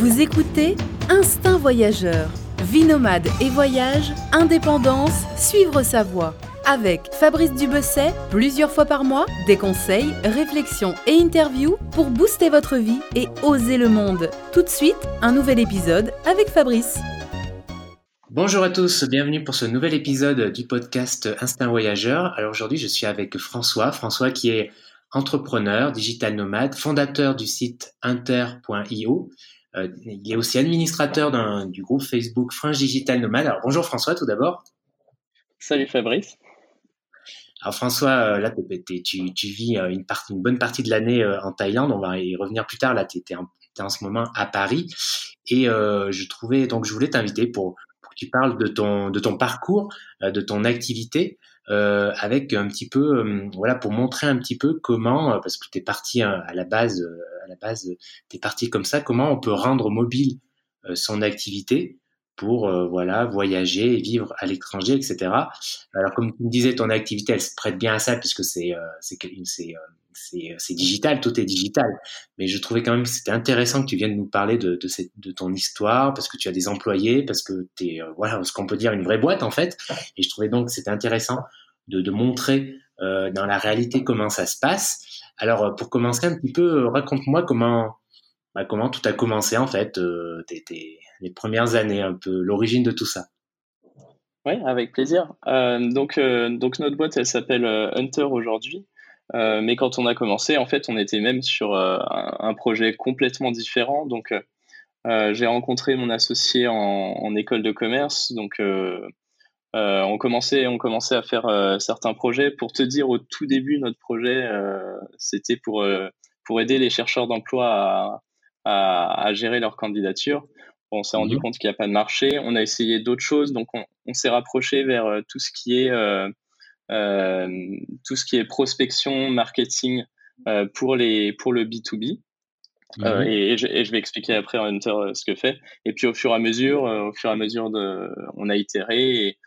Vous écoutez Instinct Voyageur, vie nomade et voyage, indépendance, suivre sa voie. Avec Fabrice Dubesset, plusieurs fois par mois, des conseils, réflexions et interviews pour booster votre vie et oser le monde. Tout de suite, un nouvel épisode avec Fabrice. Bonjour à tous, bienvenue pour ce nouvel épisode du podcast Instinct Voyageur. Alors aujourd'hui, je suis avec François, François qui est entrepreneur, digital nomade, fondateur du site inter.io. Euh, il est aussi administrateur du groupe Facebook Fringe Digital Nomade. Alors bonjour François tout d'abord. Salut Fabrice. Alors François, euh, là tu, tu, vis euh, une, partie, une bonne partie de l'année en Thaïlande, on va y revenir plus tard, là tu es, en ce moment à Paris et je trouvais donc je voulais t'inviter pour, pour, que tu parles de ton, de ton parcours, de ton activité euh, avec un petit peu, euh, voilà, pour montrer un petit peu comment, euh, parce que tu es parti hein, à la base, à la base, tu es parti comme ça, comment on peut rendre mobile son activité pour voilà voyager et vivre à l'étranger, etc. Alors comme tu me disais, ton activité elle se prête bien à ça puisque c'est c'est c'est digital, tout est digital. Mais je trouvais quand même que c'était intéressant que tu viennes nous parler de de ton histoire parce que tu as des employés, parce que tu es voilà ce qu'on peut dire une vraie boîte en fait. Et je trouvais donc que c'était intéressant de, montrer euh, dans la réalité comment ça se passe. Alors, euh, pour commencer un petit peu, euh, raconte-moi comment, bah, comment tout a commencé en fait, les premières années, un peu l'origine de tout ça. Oui, avec plaisir. donc, donc notre boîte, elle s'appelle Hunter aujourd'hui. mais quand on a commencé, en fait, on était même sur un, projet complètement différent. Donc, j'ai rencontré mon associé en, en, école de commerce. Donc, euh, on commençait, on commençait à faire euh, certains projets. Pour te dire, au tout début, notre projet, euh, c'était pour pour aider les chercheurs d'emploi à, à, gérer leur candidature. on s'est rendu mhm. compte qu'il n'y a pas de marché. On a essayé d'autres choses, donc on, on s'est rapproché vers tout ce qui est tout ce qui est prospection, marketing pour les pour le B 2 B. Mhm. et, je, et, je, vais expliquer après en Hunter ce que fait. Et puis au fur et à mesure, au fur et à mesure de, on a itéré et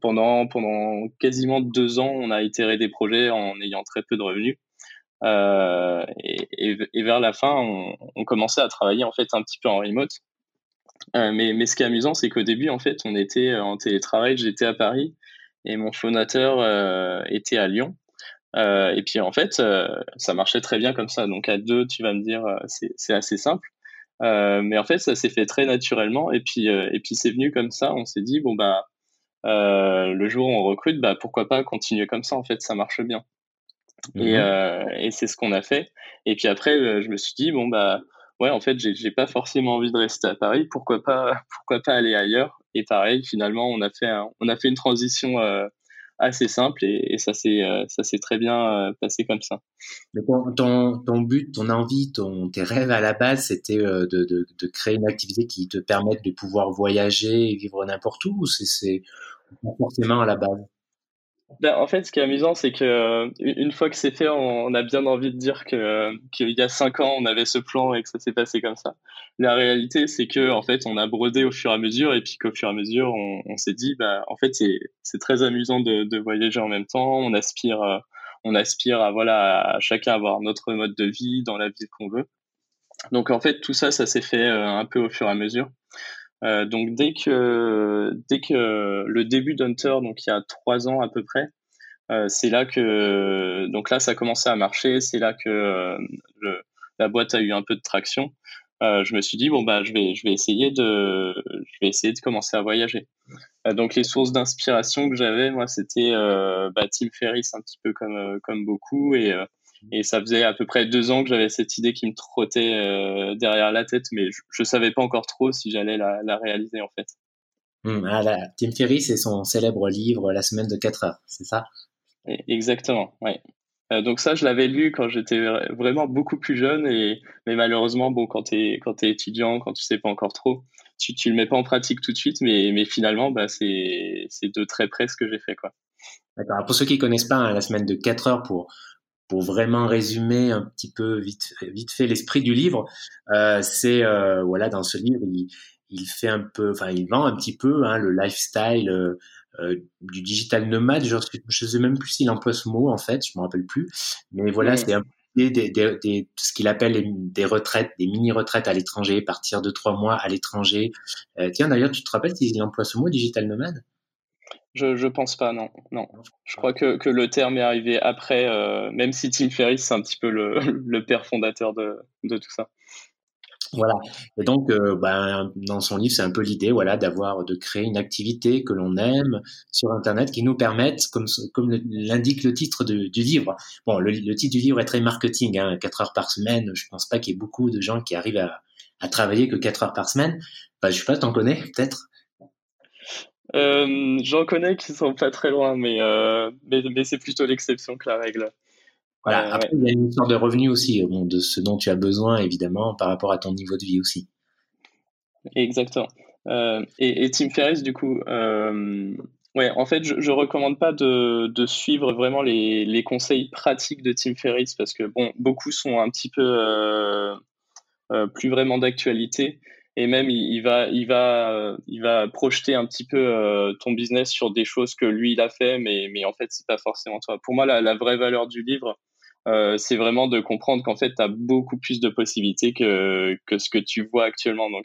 pendant, pendant quasiment deux ans, on a itéré des projets en ayant très peu de revenus. Euh, et, et, vers la fin, on, on, commençait à travailler en fait un petit peu en remote. Euh, mais, mais ce qui est amusant, c'est qu'au début, en fait, on était en télétravail. J'étais à Paris et mon fondateur euh, était à Lyon. Euh, et puis en fait, euh, ça marchait très bien comme ça. Donc à deux, tu vas me dire, euh, c'est assez simple. mais en fait, ça s'est fait très naturellement. Et puis, et puis c'est venu comme ça. On s'est dit, bon bah, euh, le jour où on recrute, bah, pourquoi pas continuer comme ça, en fait, ça marche bien. Et, mhm. euh, et c'est ce qu'on a fait. Et puis après, euh, je me suis dit, bon, bah, ouais, en fait, j'ai pas forcément envie de rester à Paris, pourquoi pas, pourquoi pas aller ailleurs? Et pareil, finalement, on a fait, on a fait une transition euh, assez simple et, ça s'est euh, ça très bien euh, passé comme ça. ton, ton, but, ton envie, ton, tes rêves à la base, c'était euh, de, de, de, créer une activité qui te permette de pouvoir voyager et vivre n'importe où ou c'est forcément à la base? Ben, en fait, ce qui est amusant, c'est que euh, une fois que c'est fait, on, a bien envie de dire que qu'il y a cinq ans, on avait ce plan et que ça s'est passé comme ça. La réalité, c'est que en fait, on a brodé au fur et à mesure, et puis qu'au fur et à mesure, on, s'est dit, bah, en fait, c'est c'est très amusant de, de voyager en même temps. On aspire, euh, on aspire à voilà, à chacun avoir notre mode de vie dans la ville qu'on veut. Donc en fait, tout ça, ça s'est fait euh, un peu au fur et à mesure. Euh, donc dès que dès que le début d'Hunter, donc il y a trois ans à peu près, euh, c'est là que donc là ça a commencé à marcher, c'est là que euh, la boîte a eu un peu de traction. Euh, je me suis dit bon bah je vais je vais essayer de je vais essayer de commencer à voyager. Euh, donc les sources d'inspiration que j'avais moi c'était bah, Tim Ferriss un petit peu comme comme beaucoup et et ça faisait à peu près deux ans que j'avais cette idée qui me trottait euh, derrière la tête, mais je, ne savais pas encore trop si j'allais la, la, réaliser en fait. Mmh, ah, Tim Ferriss c'est son célèbre livre La semaine de 4 heures, c'est ça? Exactement, oui. Euh, donc ça, je l'avais lu quand j'étais vraiment beaucoup plus jeune, et mais malheureusement, bon, quand t'es quand es étudiant, quand tu sais pas encore trop, tu tu le mets pas en pratique tout de suite, mais mais finalement, bah c'est de très près ce que j'ai fait quoi. D'accord. Pour ceux qui connaissent pas hein, la semaine de 4 heures pour pour vraiment résumer un petit peu vite, vite fait l'esprit du livre, euh, c'est euh, voilà dans ce livre il, il, fait un peu, enfin il vend un petit peu hein, le lifestyle euh, euh du digital nomade. Je ne sais même plus s'il emploie ce mot en fait, je me rappelle plus, mais voilà c'est des, ce qu'il appelle des retraites, des mini-retraites à l'étranger, partir de trois mois à l'étranger. Euh, tiens, d'ailleurs, tu te rappelles s'il emploie ce mot, digital nomade? Je, je pense pas, non. non. Je crois que, que le terme est arrivé après, euh, même si Tim Ferriss, c'est un petit peu le, le père fondateur de, de tout ça. Voilà. Et donc, euh, ben, dans son livre, c'est un peu l'idée, voilà, d'avoir, de créer une activité que l'on aime sur Internet qui nous permette, comme, comme l'indique le titre du livre. Bon, le, titre du livre est très marketing, hein, 4 heures par semaine. Je pense pas qu'il y ait beaucoup de gens qui arrivent à, à travailler que 4 heures par semaine. Ben, je sais pas, t'en connais peut-être? Euh, J'en connais qui sont pas très loin, mais, euh, mais, mais c'est plutôt l'exception que la règle. Voilà. Après, il y a une sorte de revenu aussi, bon, de ce dont tu as besoin, évidemment, par rapport à ton niveau de vie aussi. Exactement. Euh, et, et, Tim Ferriss, du coup, euh, ouais, en fait, je, je recommande pas de, de suivre vraiment les, les, conseils pratiques de Tim Ferriss parce que bon, beaucoup sont un petit peu euh, euh plus vraiment d'actualité et même il, va, il va, il va projeter un petit peu euh, ton business sur des choses que lui il a fait, mais, mais en fait c'est pas forcément toi. Pour moi, la, la vraie valeur du livre, euh, c'est vraiment de comprendre qu'en fait, tu as beaucoup plus de possibilités que, que ce que tu vois actuellement. Donc,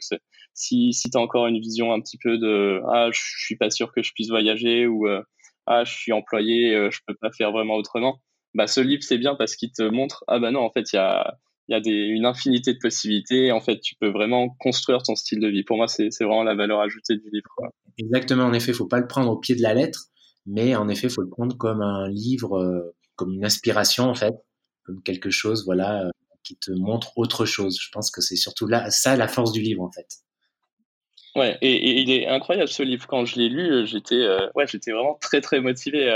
si, si tu as encore une vision un petit peu de Ah, je suis pas sûr que je puisse voyager ou euh, Ah, je suis employé, euh, je peux pas faire vraiment autrement, bah, ce livre, c'est bien parce qu'il te montre Ah, bah non, en fait, il y a, y a des, une infinité de possibilités. En fait, tu peux vraiment construire ton style de vie. Pour moi, c'est vraiment la valeur ajoutée du livre. Exactement, en effet, faut pas le prendre au pied de la lettre, mais en effet, faut le prendre comme un livre, comme une inspiration, en fait comme quelque chose, voilà, euh, qui te montre autre chose. Je pense que c'est surtout là, ça la force du livre en fait. Ouais, et, il est incroyable ce livre. Quand je l'ai lu, euh, j'étais, euh, ouais, j'étais vraiment très très motivé.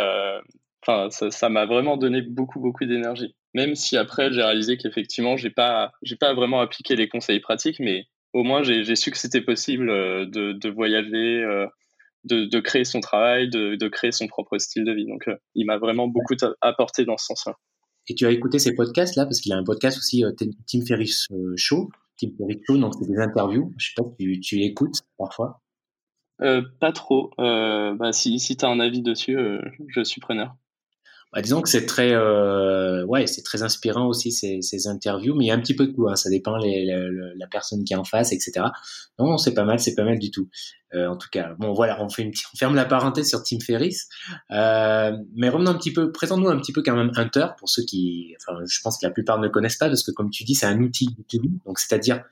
Enfin, ça m'a vraiment donné beaucoup beaucoup d'énergie. Même si après j'ai réalisé qu'effectivement j'ai pas, j'ai pas vraiment appliqué les conseils pratiques, mais au moins j'ai su que c'était possible de, de voyager, de, de, créer son travail, de, de, créer son propre style de vie. Donc, il m'a vraiment beaucoup apporté dans ce sens-là. Et tu as écouté ces podcasts là parce qu'il a un podcast aussi euh, Tim Ferriss euh, Show. Tim Ferriss Show, donc c'est des interviews. Je sais pas si tu, écoutes parfois. Euh, pas trop. bah, si si tu as un avis dessus, je suis preneur. Bah, disons que c'est très, euh, ouais, c'est très inspirant aussi ces, ces, interviews, mais il y a un petit peu de tout. Hein, ça dépend les, la personne qui est en face, etc. Non, c'est pas mal, c'est pas mal du tout. Euh, en tout cas, bon, voilà, on fait une, on ferme la parenthèse sur Tim Ferriss. Euh, mais revenons un petit peu, présente-nous un petit peu quand même Hunter pour ceux qui, enfin, je pense que la plupart ne connaissent pas parce que comme tu dis, c'est un outil B2B, donc c'est-à-dire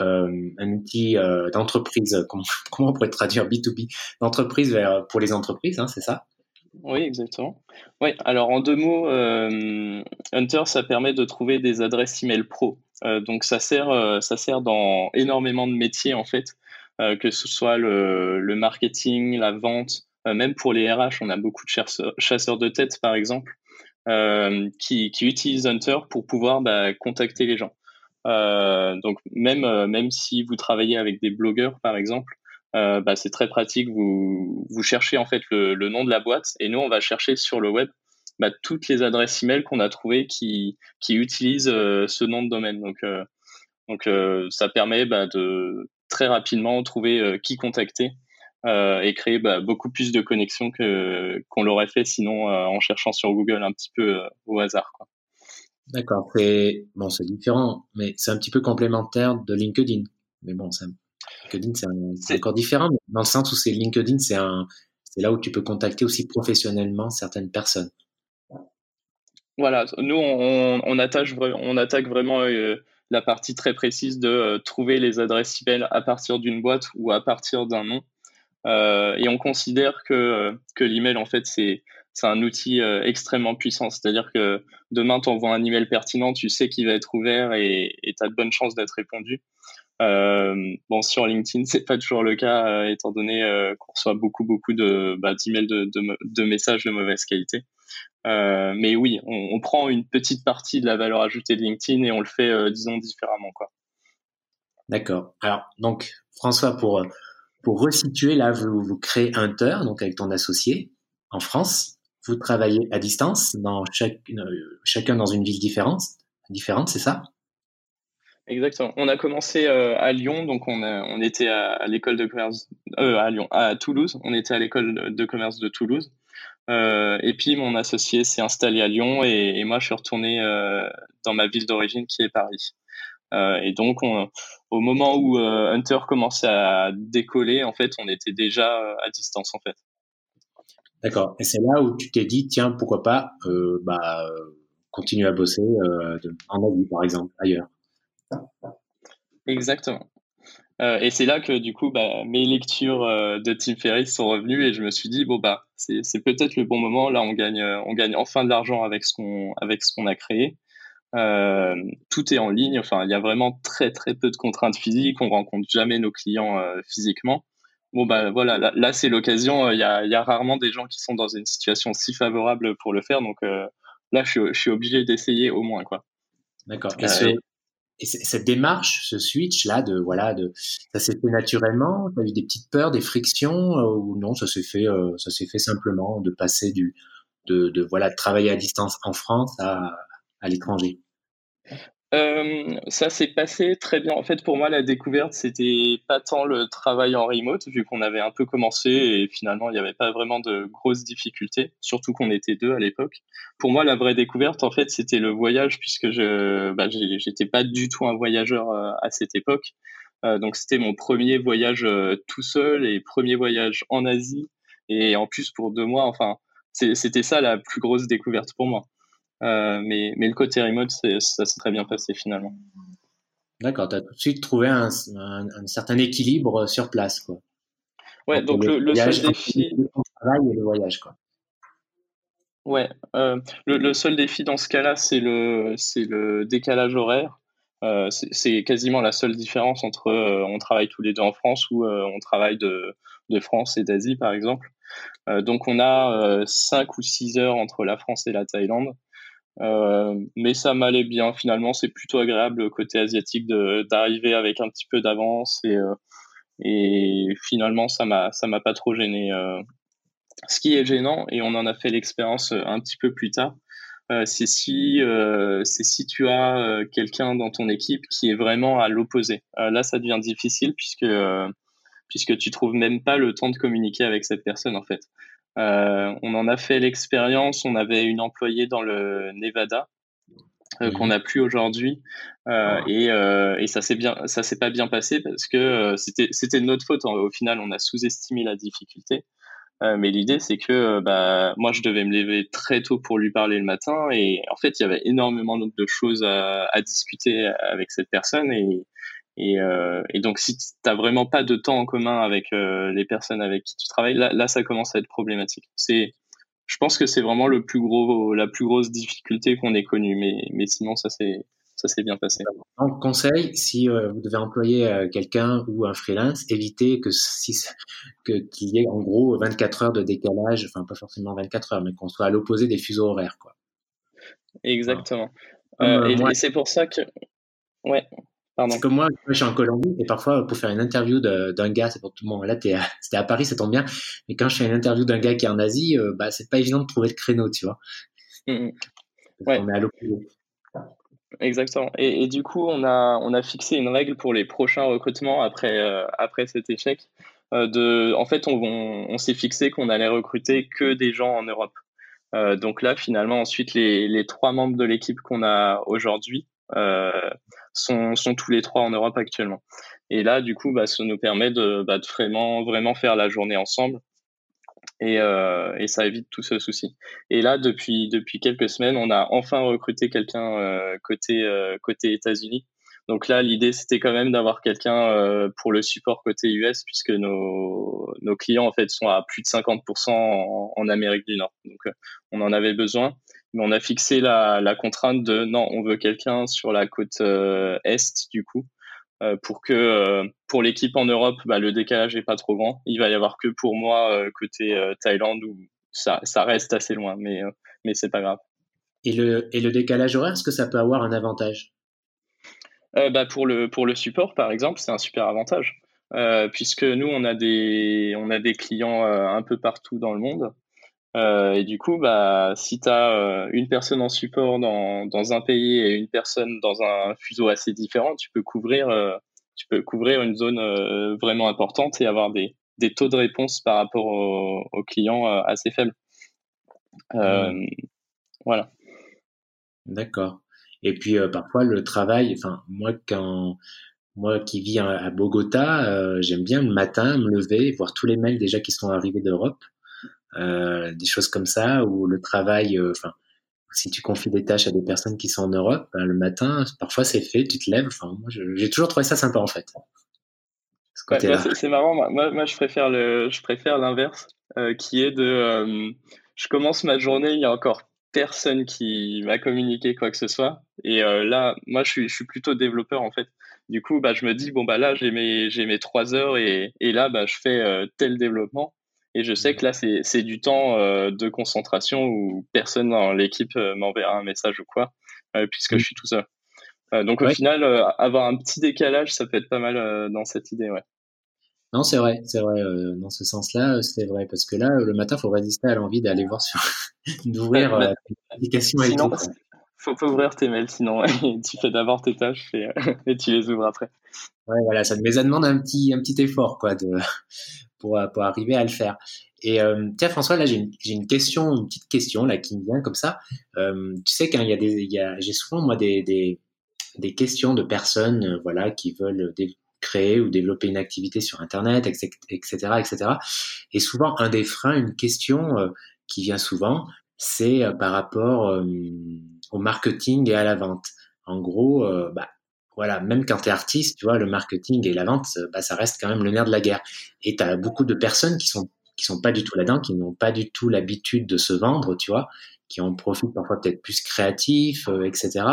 euh, un outil euh, d'entreprise. Comment, comment on pourrait traduire B2B d'entreprise pour les entreprises, hein, c'est ça? Oui, exactement. Oui, alors en deux mots, euh, Hunter, ça permet de trouver des adresses email pro. Euh, donc ça sert, euh, ça sert dans énormément de métiers en fait, que ce soit le, marketing, la vente, même pour les RH, on a beaucoup de chasseurs, de tête par exemple, qui, utilisent Hunter pour pouvoir bah, contacter les gens. donc même si vous travaillez avec des blogueurs par exemple, euh, bah, c'est très pratique. Vous, cherchez en fait le, nom de la boîte et nous, on va chercher sur le web bah, toutes les adresses email qu'on a trouvées qui, utilisent euh, ce nom de domaine. Donc, euh, ça permet bah, de très rapidement trouver qui contacter et créer beaucoup plus de connexions qu'on l'aurait fait sinon en cherchant sur Google un petit peu au hasard. D'accord. C'est c'est différent, mais c'est un petit peu complémentaire de LinkedIn. Mais bon, c'est LinkedIn, c'est encore différent, dans le sens où c'est LinkedIn, c'est là où tu peux contacter aussi professionnellement certaines personnes. Voilà, nous on, on, attache, on attaque vraiment euh, la partie très précise de euh, trouver les adresses email à partir d'une boîte ou à partir d'un nom. Euh, et on considère que, que l'email, en fait, c'est c'est un outil extrêmement puissant. C'est-à-dire que demain, tu envoies un email pertinent, tu sais qu'il va être ouvert et tu as de bonnes chances d'être répondu. Euh, bon, sur LinkedIn, c'est pas toujours le cas, euh, étant donné euh, qu'on reçoit beaucoup, beaucoup de bah, d'emails de, messages de mauvaise qualité. Euh, mais oui, on, prend une petite partie de la valeur ajoutée de LinkedIn et on le fait, euh, disons, différemment, quoi. D'accord. Alors, donc, François, pour pour resituer, là, vous, vous créez Hunter, donc avec ton associé, en France. Vous travaillez à distance, dans chaque, chacun dans une ville différente, différente, c'est ça? Exactement. On a commencé euh, à Lyon, donc on était à, l'école de commerce euh, à Lyon, à Toulouse. On était à l'école de commerce de Toulouse. et puis mon associé s'est installé à Lyon et, moi je suis retourné dans ma ville d'origine qui est Paris. et donc au moment où Hunter commençait à décoller, en fait, on était déjà à distance en fait. D'accord. Et c'est là où tu t'es dit, tiens, pourquoi pas bah, continuer à bosser en Asie, par exemple, ailleurs. Exactement. Euh, et c'est là que du coup, bah, mes lectures euh, de Tim Ferriss sont revenues et je me suis dit bon bah c'est peut-être le bon moment. Là, on gagne, euh, on gagne enfin de l'argent avec ce qu'on avec ce qu'on a créé. tout est en ligne. Enfin, il y a vraiment très très peu de contraintes physiques. On rencontre jamais nos clients physiquement. Bon bah voilà, là, c'est l'occasion. Il y a, y, a, rarement des gens qui sont dans une situation si favorable pour le faire. Donc là, je suis, je suis obligé d'essayer au moins quoi. D'accord. Et, et cette démarche, ce switch là, de voilà, de ça s'est fait naturellement? T'as eu des petites peurs, des frictions euh, ou non Ça s'est fait, euh, ça s'est fait simplement de passer du, de, de voilà, de travailler à distance en France à, à l'étranger? Euh, ça s'est passé très bien. En fait, pour moi, la découverte, c'était pas tant le travail en remote, vu qu'on avait un peu commencé et finalement, il n'y avait pas vraiment de grosses difficultés, surtout qu'on était deux à l'époque. Pour moi, la vraie découverte, en fait, c'était le voyage, puisque je bah, j'étais pas du tout un voyageur euh, à cette époque. Euh, donc, c'était mon premier voyage tout seul et premier voyage en Asie. Et en plus, pour deux mois, enfin, c'était ça la plus grosse découverte pour moi. Euh, mais, mais le côté remote, ça s'est très bien passé finalement. D'accord, tu as tout de suite trouvé un, un, certain équilibre sur place. Quoi. Ouais, donc le, le, seul défi. Le travail et le voyage, quoi. Ouais, euh, le, le, seul défi dans ce cas-là, c'est le, c'est le décalage horaire. Euh, c'est quasiment la seule différence entre euh, on travaille tous les deux en France ou on travaille de, de France et d'Asie, par exemple. donc on a 5 ou 6 heures entre la France et la Thaïlande. Euh, mais ça m'allait bien finalement. C'est plutôt agréable côté asiatique d'arriver avec un petit peu d'avance et, euh, finalement ça m'a ça m'a pas trop gêné. Euh. Ce qui est gênant et on en a fait l'expérience un petit peu plus tard, c'est si c'est si tu as quelqu'un dans ton équipe qui est vraiment à l'opposé. là, ça devient difficile puisque puisque tu trouves même pas le temps de communiquer avec cette personne en fait. Euh, on en a fait l'expérience. On avait une employée dans le Nevada euh, qu'on n'a plus aujourd'hui. Euh, et, et, ça s'est bien ça s'est pas bien passé parce que c'était c'était de notre faute. Au final on a sous-estimé la difficulté. Mais l'idée c'est que bah moi je devais me lever très tôt pour lui parler le matin. Et en fait il y avait énormément de choses à, à discuter avec cette personne. Et et, euh, et, donc, si tu n'as vraiment pas de temps en commun avec euh, les personnes avec qui tu travailles, là, là ça commence à être problématique. C'est, je pense que c'est vraiment le plus gros, la plus grosse difficulté qu'on ait connue, mais, mais sinon, ça s'est, ça s'est bien passé. Donc, conseil, si euh, vous devez employer euh, quelqu'un ou un freelance, évitez que si, que qu'il y ait en gros 24 heures de décalage, enfin pas forcément 24 heures, mais qu'on soit à l'opposé des fuseaux horaires, quoi. Exactement. Euh, et, et c'est pour ça que, ouais. C'est comme moi, je suis en Colombie et parfois pour faire une interview d'un gars, c'est pour tout le monde. Là, c'était à Paris, ça tombe bien. Mais quand je fais une interview d'un gars qui est en Asie, euh, bah c'est pas évident de trouver le créneau, tu vois. Mmh, mmh. Ouais. On est à l'opposé. Exactement. Et, et, du coup, on a on a fixé une règle pour les prochains recrutements après euh, après cet échec. Euh, de, en fait, on, on, on s'est fixé qu'on allait recruter que des gens en Europe. Donc là, finalement, ensuite, les, les trois membres de l'équipe qu'on a aujourd'hui, sont, sont tous les trois en Europe actuellement. Et là, du coup, bah, ça nous permet de, bah, de vraiment, vraiment faire la journée ensemble. Et, euh, et, ça évite tout ce souci. Et là, depuis depuis quelques semaines, on a enfin recruté quelqu'un euh, côté euh, côté États-Unis. Donc là, l'idée c'était quand même d'avoir quelqu'un euh, pour le support côté US, puisque nos nos clients en fait sont à plus de 50% en, Amérique du Nord. Donc euh, on en avait besoin mais on a fixé la, la contrainte de non, on veut quelqu'un sur la côte euh, est du coup, euh, pour que euh, pour l'équipe en Europe, bah, le décalage est pas trop grand. Il va y avoir que pour moi côté Thaïlande où ça, ça reste assez loin, mais mais c'est pas grave. Et le et le décalage horaire, est-ce que ça peut avoir un avantage? Bah pour le pour le support par exemple, c'est un super avantage. puisque nous on a des on a des clients un peu partout dans le monde euh, et du coup, bah, si tu as euh, une personne en support dans, dans, un pays et une personne dans un fuseau assez différent, tu peux couvrir, euh, tu peux couvrir une zone vraiment importante et avoir des, des taux de réponse par rapport aux, clients assez faibles. Mmh. Voilà. D'accord. Et puis parfois le travail, enfin moi quand moi qui vis à, Bogota, j'aime bien le matin me lever, voir tous les mails déjà qui sont arrivés d'Europe, des choses comme ça, où le travail, enfin si tu confies des tâches à des personnes qui sont en Europe, ben, le matin, parfois c'est fait, tu te lèves. Enfin, moi, j'ai toujours trouvé ça sympa en fait. c'est marrant. Moi, moi, je préfère le, je préfère l'inverse, euh, qui est de, euh, je commence ma journée, il y a encore personne qui m'a communiqué quoi que ce soit. Et euh, là, moi, je suis, je suis plutôt développeur en fait. Du coup, bah, je me dis bon bah là, j'ai mes, j'ai mes trois heures et, et là, bah, je fais tel développement. Et je sais que là, c'est du temps euh, de concentration où personne dans l'équipe euh, m'enverra un message ou quoi, euh, puisque je suis tout seul. donc au final, avoir un petit décalage, ça peut être pas mal dans cette idée, ouais. Non, c'est vrai, c'est vrai. dans ce sens-là, c'est vrai parce que là, le matin, faut résister à l'envie d'aller voir sur, d'ouvrir l'application et tout. Faut, faut ouvrir tes mails, sinon tu fais d'abord tes tâches et, et, tu les ouvres après. Ouais, voilà, ça, mais ça demande un petit, un petit effort, quoi, de, pour, pour arriver à le faire. Et euh, tiens François, là j'ai une, question, une petite question là qui me vient comme ça. Euh, tu sais qu'il y a des, j'ai souvent moi des, des, questions de personnes, euh, voilà, qui veulent créer ou développer une activité sur Internet, etc., etc. Et souvent un des freins, une question euh, qui vient souvent, c'est euh, par rapport au marketing et à la vente. En gros, bah, voilà, même quand tu es artiste, tu vois, le marketing et la vente, bah, ça reste quand même le nerf de la guerre. Et tu as beaucoup de personnes qui sont qui sont pas du tout là-dedans, qui n'ont pas du tout l'habitude de se vendre, tu vois, qui en profitent parfois peut-être plus créatifs, euh, etc.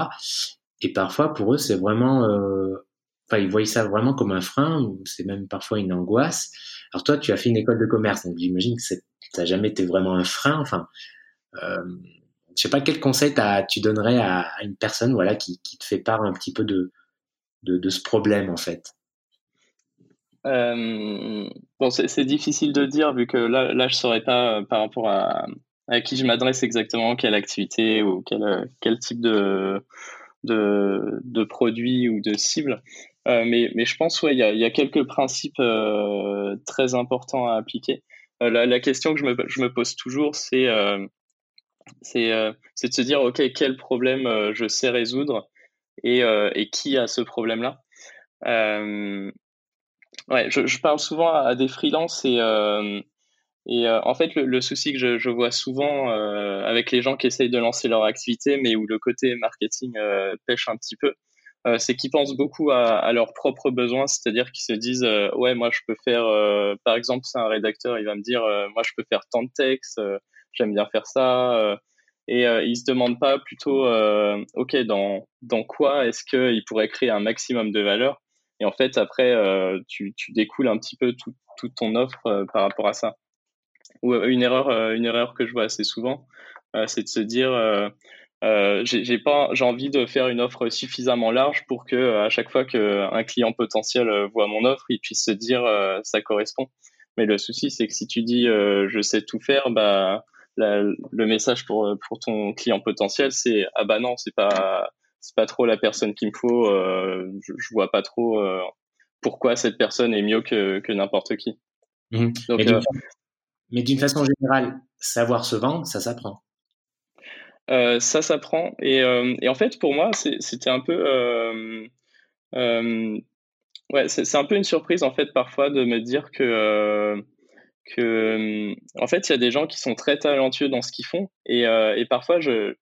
Et parfois pour eux c'est vraiment, euh, enfin ils voient ça vraiment comme un frein, c'est même parfois une angoisse. Alors toi tu as fait une école de commerce, donc j'imagine que ça n'a jamais été vraiment un frein. Enfin, euh, je sais pas quel conseil tu donnerais à, à, une personne, voilà, qui, qui te fait part un petit peu de de, ce problème en fait euh, bon, c'est difficile de dire vu que là, là je saurais pas euh, par rapport à, à qui je m'adresse exactement, quelle activité ou quel, quel type de, de, de produit ou de cible. Euh, mais, mais je pense ouais, il y a, y a quelques principes euh, très importants à appliquer. Euh, la, la, question que je me, je me pose toujours, c'est c'est de se dire ok quel problème je sais résoudre et, et qui a ce problème là. Euh, Ouais, je, parle souvent à, des freelances et, euh, euh, en fait, le, souci que je, vois souvent euh, avec les gens qui essayent de lancer leur activité, mais où le côté marketing euh, pêche un petit peu, euh, c'est qu'ils pensent beaucoup à, à, leurs propres besoins, c'est-à-dire qu'ils se disent ouais, moi je peux faire, par exemple, c'est un rédacteur, il va me dire moi je peux faire tant de textes, j'aime bien faire ça. Et ils se demandent pas plutôt, ok, dans, dans quoi est-ce qu'il pourrait créer un maximum de valeur? Et en fait, après, euh, tu, tu, découles un petit peu toute tout ton offre euh, par rapport à ça. Ou euh, une erreur, une erreur que je vois assez souvent, c'est de se dire, j'ai pas, j'ai envie de faire une offre suffisamment large pour que à chaque fois qu'un client potentiel voit mon offre, il puisse se dire, ça correspond. Mais le souci, c'est que si tu dis, je sais tout faire, bah le message pour pour ton client potentiel, c'est ah bah non, c'est pas c'est pas trop la personne qu'il me faut. Euh, je, je, vois pas trop euh, pourquoi cette personne est mieux que, que n'importe qui. Mmh. Euh, mais d'une façon générale, savoir se vendre, ça s'apprend. Euh, ça s'apprend. Et, euh, et, en fait, pour moi, c'était un peu. ouais, c'est un peu une surprise, en fait, parfois, de me dire que. Que en fait, il y a des gens qui sont très talentueux dans ce qu'ils font. Et, et parfois, je,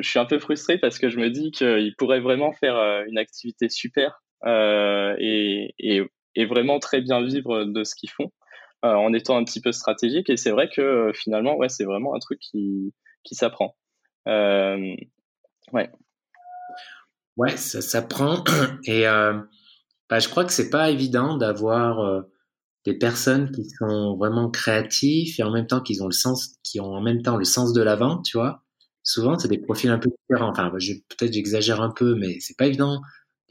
je suis un peu frustré parce que je me dis qu'ils pourraient vraiment faire euh, une activité super euh, et, et, et, vraiment très bien vivre de ce qu'ils font euh, en étant un petit peu stratégique. Et c'est vrai que finalement, ouais, c'est vraiment un truc qui, qui s'apprend. ouais. Ouais, ça s'apprend. Et bah, je crois que c'est pas évident d'avoir des personnes qui sont vraiment créatifs et en même temps qu'ils ont le sens, qui ont en même temps le sens de la vente, tu vois souvent c'est des profils un peu différents. Enfin, peut-être j'exagère un peu, mais c'est pas évident.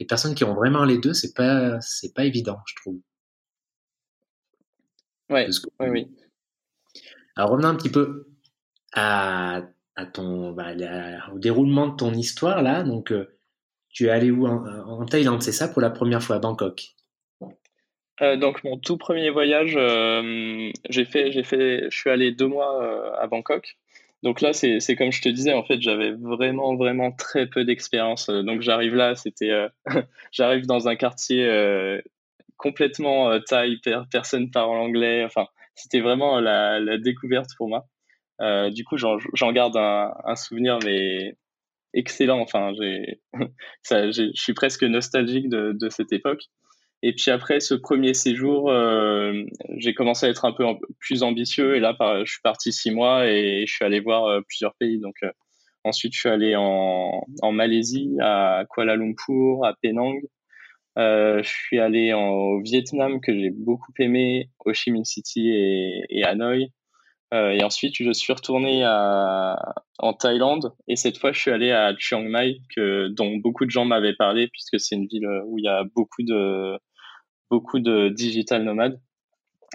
Les personnes qui ont vraiment les deux, c'est pas c'est pas évident, je trouve. Ouais, oui, oui. Alors revenons un petit peu à, à ton bah, au déroulement de ton histoire là. Donc euh, tu es allé où en, en Thaïlande, c'est ça pour la première fois à Bangkok? Euh, donc mon tout premier voyage, euh, j'ai fait, j'ai fait, je suis allé deux mois euh, à Bangkok. Donc là, c'est comme je te disais, en fait, j'avais vraiment, vraiment très peu d'expérience. Donc j'arrive là, c'était, j'arrive dans un quartier complètement taille, personne parle anglais. Enfin, c'était vraiment la, découverte pour moi. du coup, j'en garde un, souvenir, mais excellent. Enfin, je suis presque nostalgique de cette époque. Et puis après ce premier séjour, euh, j'ai commencé à être un peu plus ambitieux. Et là, je suis parti six mois et je suis allé voir euh, plusieurs pays. Donc euh, ensuite, je suis allé en, Malaisie, à Kuala Lumpur, à Penang. je suis allé au Vietnam que j'ai beaucoup aimé, Ho Chi Minh City et, et Hanoï. et ensuite, je suis retourné en Thaïlande et cette fois, je suis allé à Chiang Mai, que, dont beaucoup de gens m'avaient parlé puisque c'est une ville où il y a beaucoup de beaucoup de digital nomades.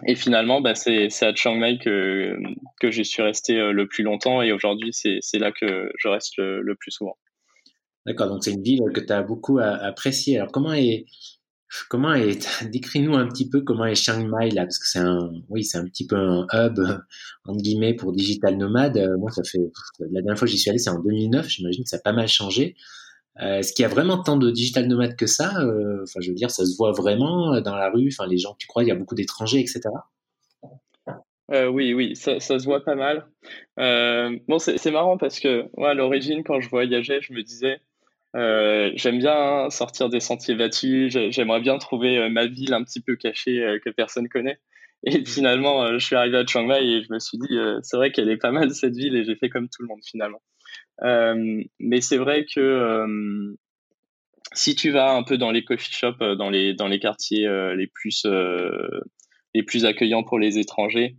Et finalement, bah, c'est à Chiang Mai que, que je suis resté euh, le plus longtemps et aujourd'hui, c'est là que je reste le, plus souvent. D'accord, donc c'est une ville que tu as beaucoup appréciée. Alors comment est, comment est, décris-nous un petit peu comment est Chiang Mai là, parce que c'est un, oui, c'est un petit peu un hub entre guillemets pour digital nomade. Euh, moi, ça fait la dernière fois que j'y suis allé, c'est en 2009. J'imagine que ça a pas mal changé. Euh, est-ce qu'il y a vraiment tant de digital nomades que ça euh, Enfin, je veux dire, ça se voit vraiment euh, dans la rue. Enfin, les gens, tu crois, il y a beaucoup d'étrangers, etc. oui, oui, ça, ça, se voit pas mal. bon, c'est marrant parce que moi, à l'origine, quand je voyageais, je me disais, j'aime bien sortir des sentiers battus. J'aimerais bien trouver ma ville un petit peu cachée que personne connaît. Et mmh. finalement, je suis arrivé à Chiang Mai et je me suis dit, c'est vrai qu'elle est pas mal cette ville et j'ai fait comme tout le monde finalement. Euh, mais c'est vrai que euh, si tu vas un peu dans les coffee shops, euh, dans les, dans les quartiers les, plus, les plus accueillants pour les étrangers,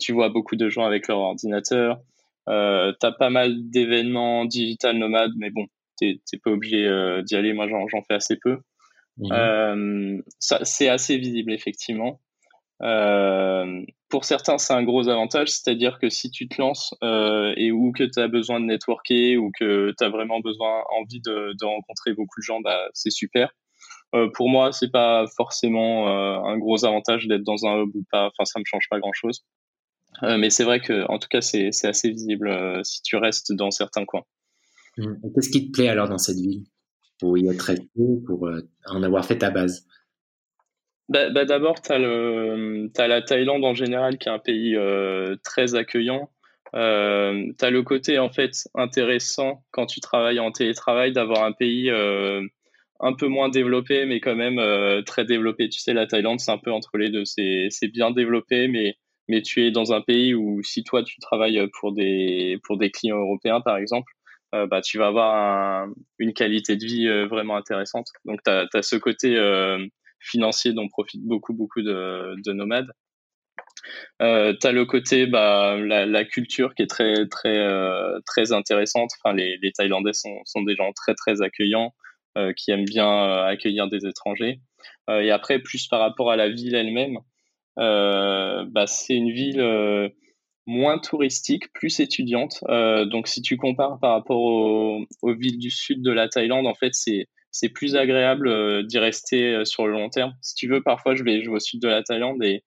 tu vois beaucoup de gens avec leur ordinateur. Euh, tu as pas mal d'événements digital nomades, mais bon, t'es pas obligé d'y aller. Moi, j'en fais assez peu. Mmh. c'est assez visible, effectivement. Pour certains, c'est un gros avantage, c'est-à-dire que si tu te lances euh, et ou que tu as besoin de networker ou que tu as vraiment besoin, envie de, rencontrer beaucoup de gens, bah, c'est super. Euh, pour moi, c'est pas forcément euh, un gros avantage d'être dans un hub ou pas. Enfin, ça me change pas grand-chose. Mais c'est vrai que, en tout cas, c'est assez visible si tu restes dans certains coins. Mmh. Qu'est-ce qui te plaît alors dans cette ville? Pour y être resté, pour en avoir fait ta base? Bah, bah, D'abord, tu as, as, la Thaïlande en général qui est un pays euh, très accueillant. Euh, tu as le côté en fait intéressant quand tu travailles en télétravail d'avoir un pays euh, un peu moins développé mais quand même euh, très développé. Tu sais, la Thaïlande c'est un peu entre les deux. C'est bien développé mais, mais tu es dans un pays où si toi tu travailles pour des, pour des clients européens par exemple, euh, bah, tu vas avoir un, une qualité de vie vraiment intéressante. Donc tu as, as, ce côté financier dont profitent beaucoup, beaucoup de, de nomades. Euh, tu as le côté, bah, la, culture qui est très, très, euh, très intéressante. Enfin, les, les Thaïlandais sont, sont, des gens très, très accueillants, euh, qui aiment bien euh, accueillir des étrangers. Et après, plus par rapport à la ville elle-même, bah, c'est une ville moins touristique, plus étudiante. donc, si tu compares par rapport aux villes du sud de la Thaïlande, en fait, c'est c'est plus agréable euh, d'y rester euh, sur le long terme. Si tu veux, parfois, je vais au sud de la Thaïlande et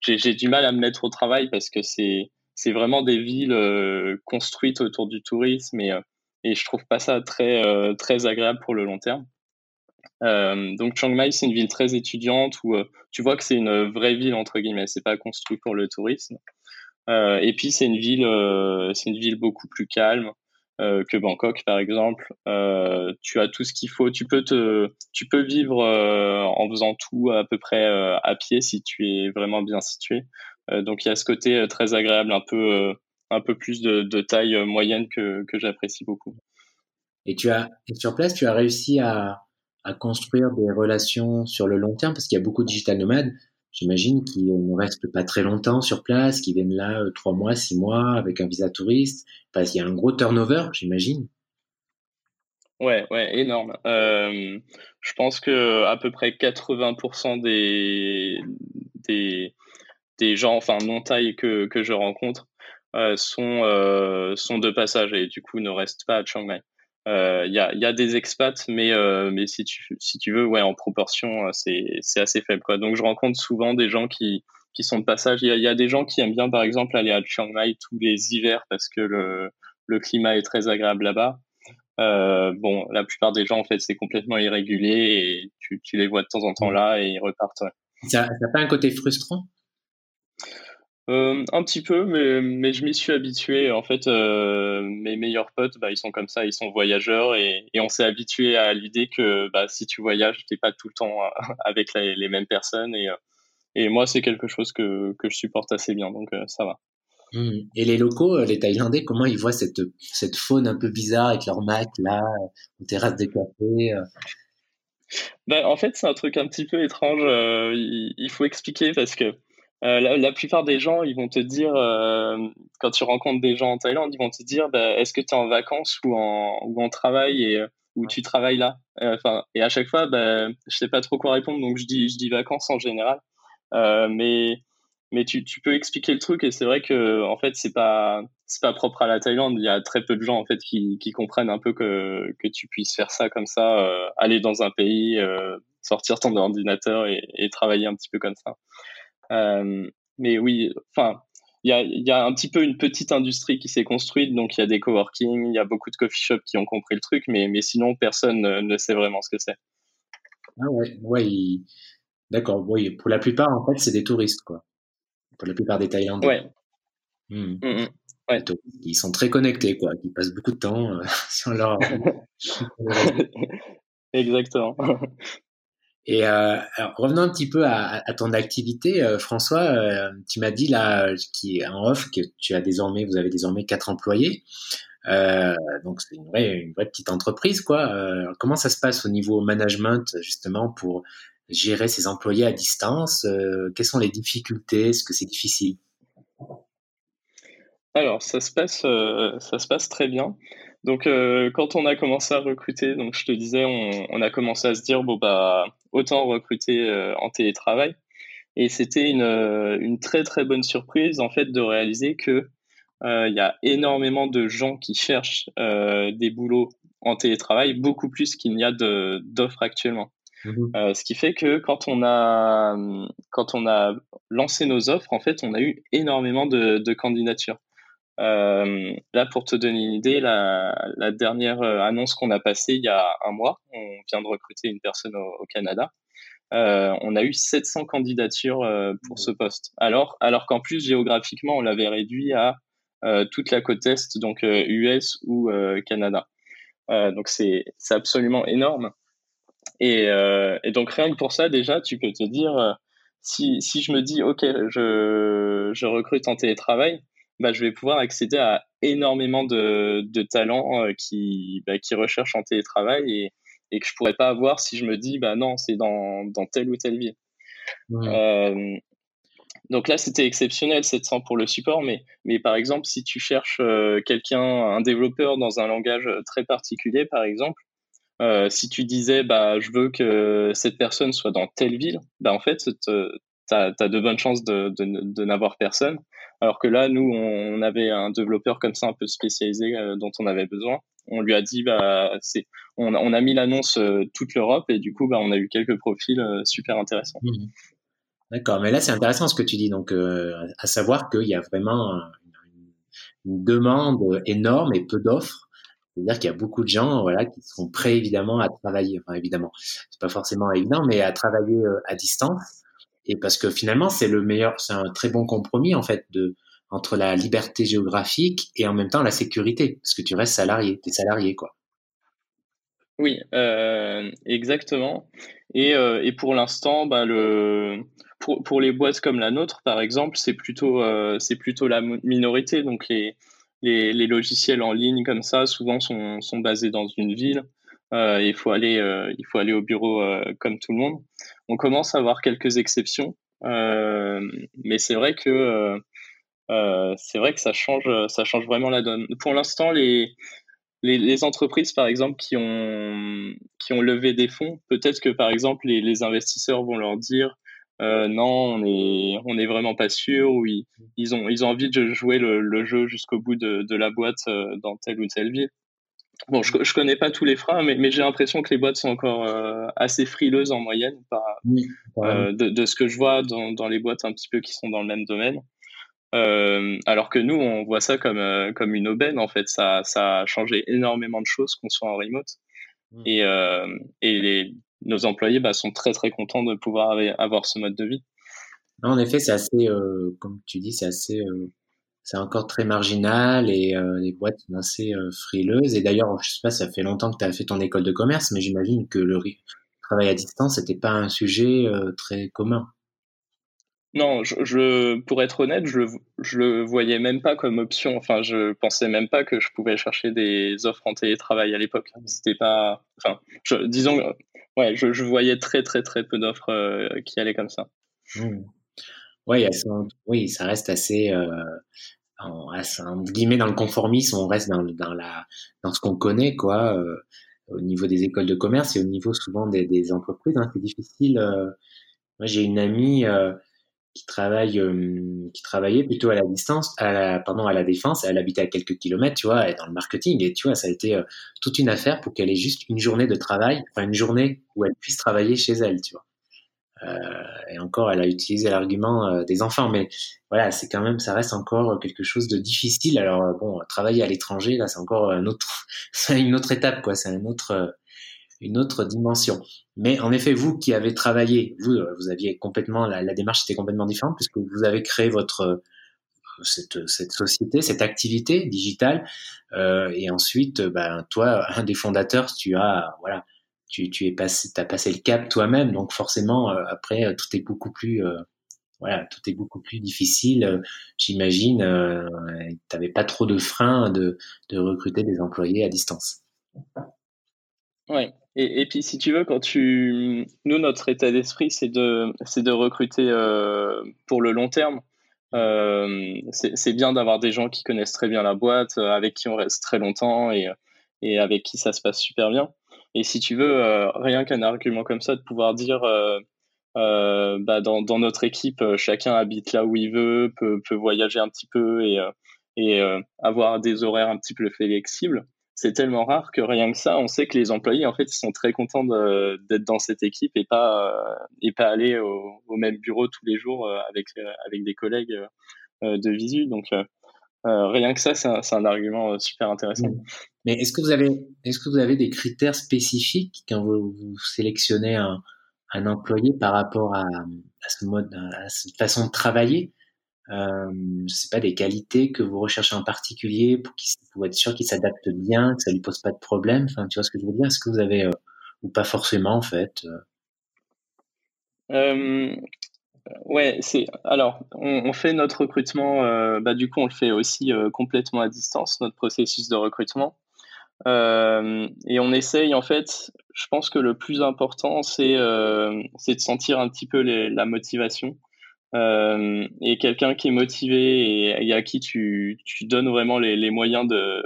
j'ai du mal à me mettre au travail parce que c'est vraiment des villes euh, construites autour du tourisme et, et je trouve pas ça très, agréable pour le long terme. donc Chiang Mai, c'est une ville très étudiante où tu vois que c'est une vraie ville entre guillemets, c'est pas construit pour le tourisme. et puis c'est une ville beaucoup plus calme. Euh, que Bangkok par exemple. Euh, tu as tout ce qu'il faut. Tu peux te, tu peux vivre euh, en faisant tout à peu près à pied si tu es vraiment bien situé. donc il y a ce côté très agréable, un peu, un peu plus de, de taille moyenne que, que j'apprécie beaucoup. Et tu as, sur place, tu as réussi à, à construire des relations sur le long terme parce qu'il y a beaucoup de digital nomades j'imagine, qui ne restent pas très longtemps sur place, qui viennent là euh, trois mois, six mois avec un visa touriste. Parce qu'il y a un gros turnover, j'imagine. Ouais, ouais, énorme. Euh, je pense que à peu près 80% des, des, gens, enfin non taille que, que je rencontre, euh, sont, sont de passage et du coup ne restent pas à Chiang Mai. Il euh, y, a, y, a, des expats, mais, euh, mais si, tu, si tu veux, ouais, en proportion, euh, c'est assez faible. Quoi. Donc je rencontre souvent des gens qui, qui sont de passage. Il y, a, des gens qui aiment bien, par exemple, aller à Chiang Mai tous les hivers parce que le, le climat est très agréable là-bas. Euh, bon, la plupart des gens, en fait, c'est complètement irrégulier et tu, tu, les vois de temps en temps là et ils repartent. Ça n'a pas un côté frustrant? Euh, un petit peu, mais, mais je m'y suis habitué. En fait, euh, mes meilleurs potes, bah, ils sont comme ça, ils sont voyageurs et, et on s'est habitué à l'idée que bah, si tu voyages, tu n'es pas tout le temps avec les, mêmes personnes. Et, et moi, c'est quelque chose que, que je supporte assez bien, donc ça va. Mmh. Et les locaux, les Thaïlandais, comment ils voient cette, cette faune un peu bizarre avec leur Mac là, en terrasse des cafés ben, En fait, c'est un truc un petit peu étrange. il, faut expliquer parce que euh, la, plupart des gens, ils vont te dire, euh, quand tu rencontres des gens en Thaïlande, ils vont te dire, bah, est-ce que tu es en vacances ou en, ou en travail et euh, où tu travailles là? Enfin, et à chaque fois, bah, je sais pas trop quoi répondre, donc je dis, je dis vacances en général. mais mais tu, tu peux expliquer le truc et c'est vrai que en fait c'est pas c'est pas propre à la Thaïlande. Il y a très peu de gens en fait qui, qui comprennent un peu que que tu puisses faire ça comme ça, aller dans un pays, sortir ton ordinateur et, et travailler un petit peu comme ça. Euh, mais oui, enfin, il y a, y a, un petit peu une petite industrie qui s'est construite, donc il y a des coworking, il y a beaucoup de coffee shops qui ont compris le truc, mais, mais sinon personne ne, sait vraiment ce que c'est. Ah ouais, ouais d'accord. Oui, pour la plupart, en fait, c'est des touristes, quoi. Pour la plupart des Thaïlandais. Ouais. Hmm. Mm, mm. ouais. Ils sont très connectés, quoi. Ils passent beaucoup de temps euh, sur leur. Exactement. Et euh, revenons un petit peu à, ton activité, euh, François. Euh, tu m'as dit là, qui en off, que tu as désormais, vous avez désormais quatre employés. Donc c'est une vraie, une vraie petite entreprise, quoi. comment ça se passe au niveau management justement pour gérer ces employés à distance? Quelles sont les difficultés? Est-ce que c'est difficile? Alors ça se passe, ça se passe très bien. Donc, euh, quand on a commencé à recruter, donc je te disais, on, a commencé à se dire, bon, bah, autant recruter euh, en télétravail. Et c'était une, euh, une, très, très bonne surprise, en fait, de réaliser que il y a énormément de gens qui cherchent des boulots en télétravail, beaucoup plus qu'il n'y a d'offres actuellement. Mmh ce qui fait que quand on a quand on a lancé nos offres, en fait, on a eu énormément de, de candidatures. Euh, là, pour te donner une idée, la, la dernière euh, annonce qu'on a passée il y a un mois, on vient de recruter une personne au, Canada. Euh, on a eu 700 candidatures euh, pour ce poste. Alors, alors qu'en plus géographiquement, on l'avait réduit à euh, toute la côte est, donc US ou Canada. donc c'est c'est absolument énorme. Et, et, donc rien que pour ça, déjà, tu peux te dire si si je me dis ok, je je recrute en télétravail bah, je vais pouvoir accéder à énormément de, de talents euh, qui, bah, qui recherchent en télétravail et, et que je pourrais pas avoir si je me dis bah non c'est dans, dans telle ou telle ville. Euh, donc là c'était exceptionnel 700 pour le support, mais mais par exemple si tu cherches euh, quelqu'un un développeur dans un langage très particulier par exemple, euh, si tu disais bah je veux que cette personne soit dans telle ville, bah en fait tu as, de bonnes chances de, de, n'avoir personne. Alors que là, nous, on avait un développeur comme ça un peu spécialisé euh, dont on avait besoin. On lui a dit, bah, on, on a mis l'annonce euh, toute l'Europe et du coup, bah, on a eu quelques profils euh, super intéressants. Mmh. D'accord, mais là, c'est intéressant ce que tu dis. Donc, à savoir qu'il y a vraiment une, demande énorme et peu d'offres. C'est-à-dire qu'il y a beaucoup de gens, voilà, qui sont prêts évidemment à travailler. Enfin, évidemment, c'est pas forcément évident, mais à travailler à distance et parce que finalement c'est le meilleur, c'est un très bon compromis en fait de entre la liberté géographique et en même temps la sécurité, parce que tu restes salarié, tu es salarié quoi. Oui, euh, exactement. Et, euh, et pour l'instant, bah, le, pour, pour, les boîtes comme la nôtre, par exemple, c'est plutôt, euh, c'est plutôt la minorité. Donc les, les, les, logiciels en ligne comme ça, souvent sont, sont basés dans une ville. Euh, il faut aller, euh, il faut aller au bureau euh, comme tout le monde. On commence à avoir quelques exceptions, mais c'est vrai que c'est vrai que ça change, ça change vraiment la donne. Pour l'instant, les, les, entreprises, par exemple, qui ont, qui ont levé des fonds, peut-être que, par exemple, les, les, investisseurs vont leur dire non, on est, on est vraiment pas sûr, ou ils, ont, ils ont envie de jouer le, le jeu jusqu'au bout de, de, la boîte dans telle ou telle ville Bon, je, je connais pas tous les freins, mais, mais j'ai l'impression que les boîtes sont encore assez frileuses en moyenne par, de, de, ce que je vois dans, dans, les boîtes un petit peu qui sont dans le même domaine. Euh, alors que nous, on voit ça comme, euh, comme une aubaine, en fait. Ça, ça a changé énormément de choses qu'on soit en remote. Mmh. Et, euh, et les, nos employés bah, sont très, très contents de pouvoir avoir ce mode de vie. en effet, c'est assez, euh, comme tu dis, c'est assez, euh, c'est encore très marginal et les boîtes sont assez frileuses. Et d'ailleurs, je sais pas, ça fait longtemps que tu as fait ton école de commerce, mais j'imagine que le travail à distance n'était pas un sujet très commun. Non, je, pour être honnête, je, je le voyais même pas comme option. Enfin, je pensais même pas que je pouvais chercher des offres en télétravail à l'époque. C'était pas, enfin, disons, ouais, je, je, voyais très très très peu d'offres euh, qui allaient comme ça. Mmh. Ouais, oui, ça reste assez, euh, en, guillemets dans le conformisme. On reste dans, dans la, dans ce qu'on connaît, quoi. Euh, au niveau des écoles de commerce et au niveau souvent des, des entreprises, hein, c'est difficile. moi, j'ai une amie qui travaille, euh, qui travaillait plutôt à la distance, à la, pardon, à la défense. Elle habitait à quelques kilomètres, tu vois, dans le marketing. Et tu vois, ça a été euh, toute une affaire pour qu'elle ait juste une journée de travail, enfin une journée où elle puisse travailler chez elle, tu vois. Euh, et encore, elle a utilisé l'argument euh, des enfants, mais voilà, c'est quand même, ça reste encore quelque chose de difficile. Alors bon, travailler à l'étranger, là, c'est encore un autre, une autre étape, quoi. C'est un autre une autre dimension. Mais en effet, vous qui avez travaillé, vous, euh, vous aviez complètement la, la démarche était complètement différente puisque vous avez créé votre euh, cette, cette société, cette activité digitale, euh, et ensuite, ben toi, un des fondateurs, tu as voilà, tu, tu as passé le cap toi-même, donc forcément euh, après tout est beaucoup plus voilà, tout est beaucoup plus difficile. J'imagine, euh, t'avais pas trop de freins de, de recruter des employés à distance. Oui, et, et, puis, si tu veux, quand tu, nous, notre état d'esprit, c'est de, c'est de recruter euh, pour le long terme. Euh, c'est bien d'avoir des gens qui connaissent très bien la boîte, euh, avec qui on reste très longtemps et, et avec qui ça se passe super bien. Et si tu veux, euh, rien qu'un argument comme ça, de pouvoir dire, euh, bah, dans, dans, notre équipe, chacun habite là où il veut, peut, peut voyager un petit peu et, et avoir des horaires un petit peu flexibles c'est tellement rare que rien que ça, on sait que les employés, en fait, ils sont très contents d'être dans cette équipe et pas, euh, et pas aller au, même bureau tous les jours euh, avec, euh, avec des collègues de visu. Donc, rien que ça, c'est un, un, argument super intéressant. Mais est-ce que vous avez, est-ce que vous avez des critères spécifiques quand vous, vous sélectionnez un, un, employé par rapport à, à ce mode, à cette façon de travailler? Euh, je sais pas, des qualités que vous recherchez en particulier pour, pour être sûr qu'il s'adapte bien, que ça lui pose pas de problème? Enfin, tu vois ce que je veux dire? Est-ce que vous avez euh, ou pas forcément en fait euh? Euh, Ouais, c'est alors on, fait notre recrutement. Euh, bah du coup, on le fait aussi complètement à distance, notre processus de recrutement. et on essaye en fait. Je pense que le plus important, c'est c'est de sentir un petit peu la motivation euh, et quelqu'un qui est motivé et, à qui tu, tu donnes vraiment les, moyens de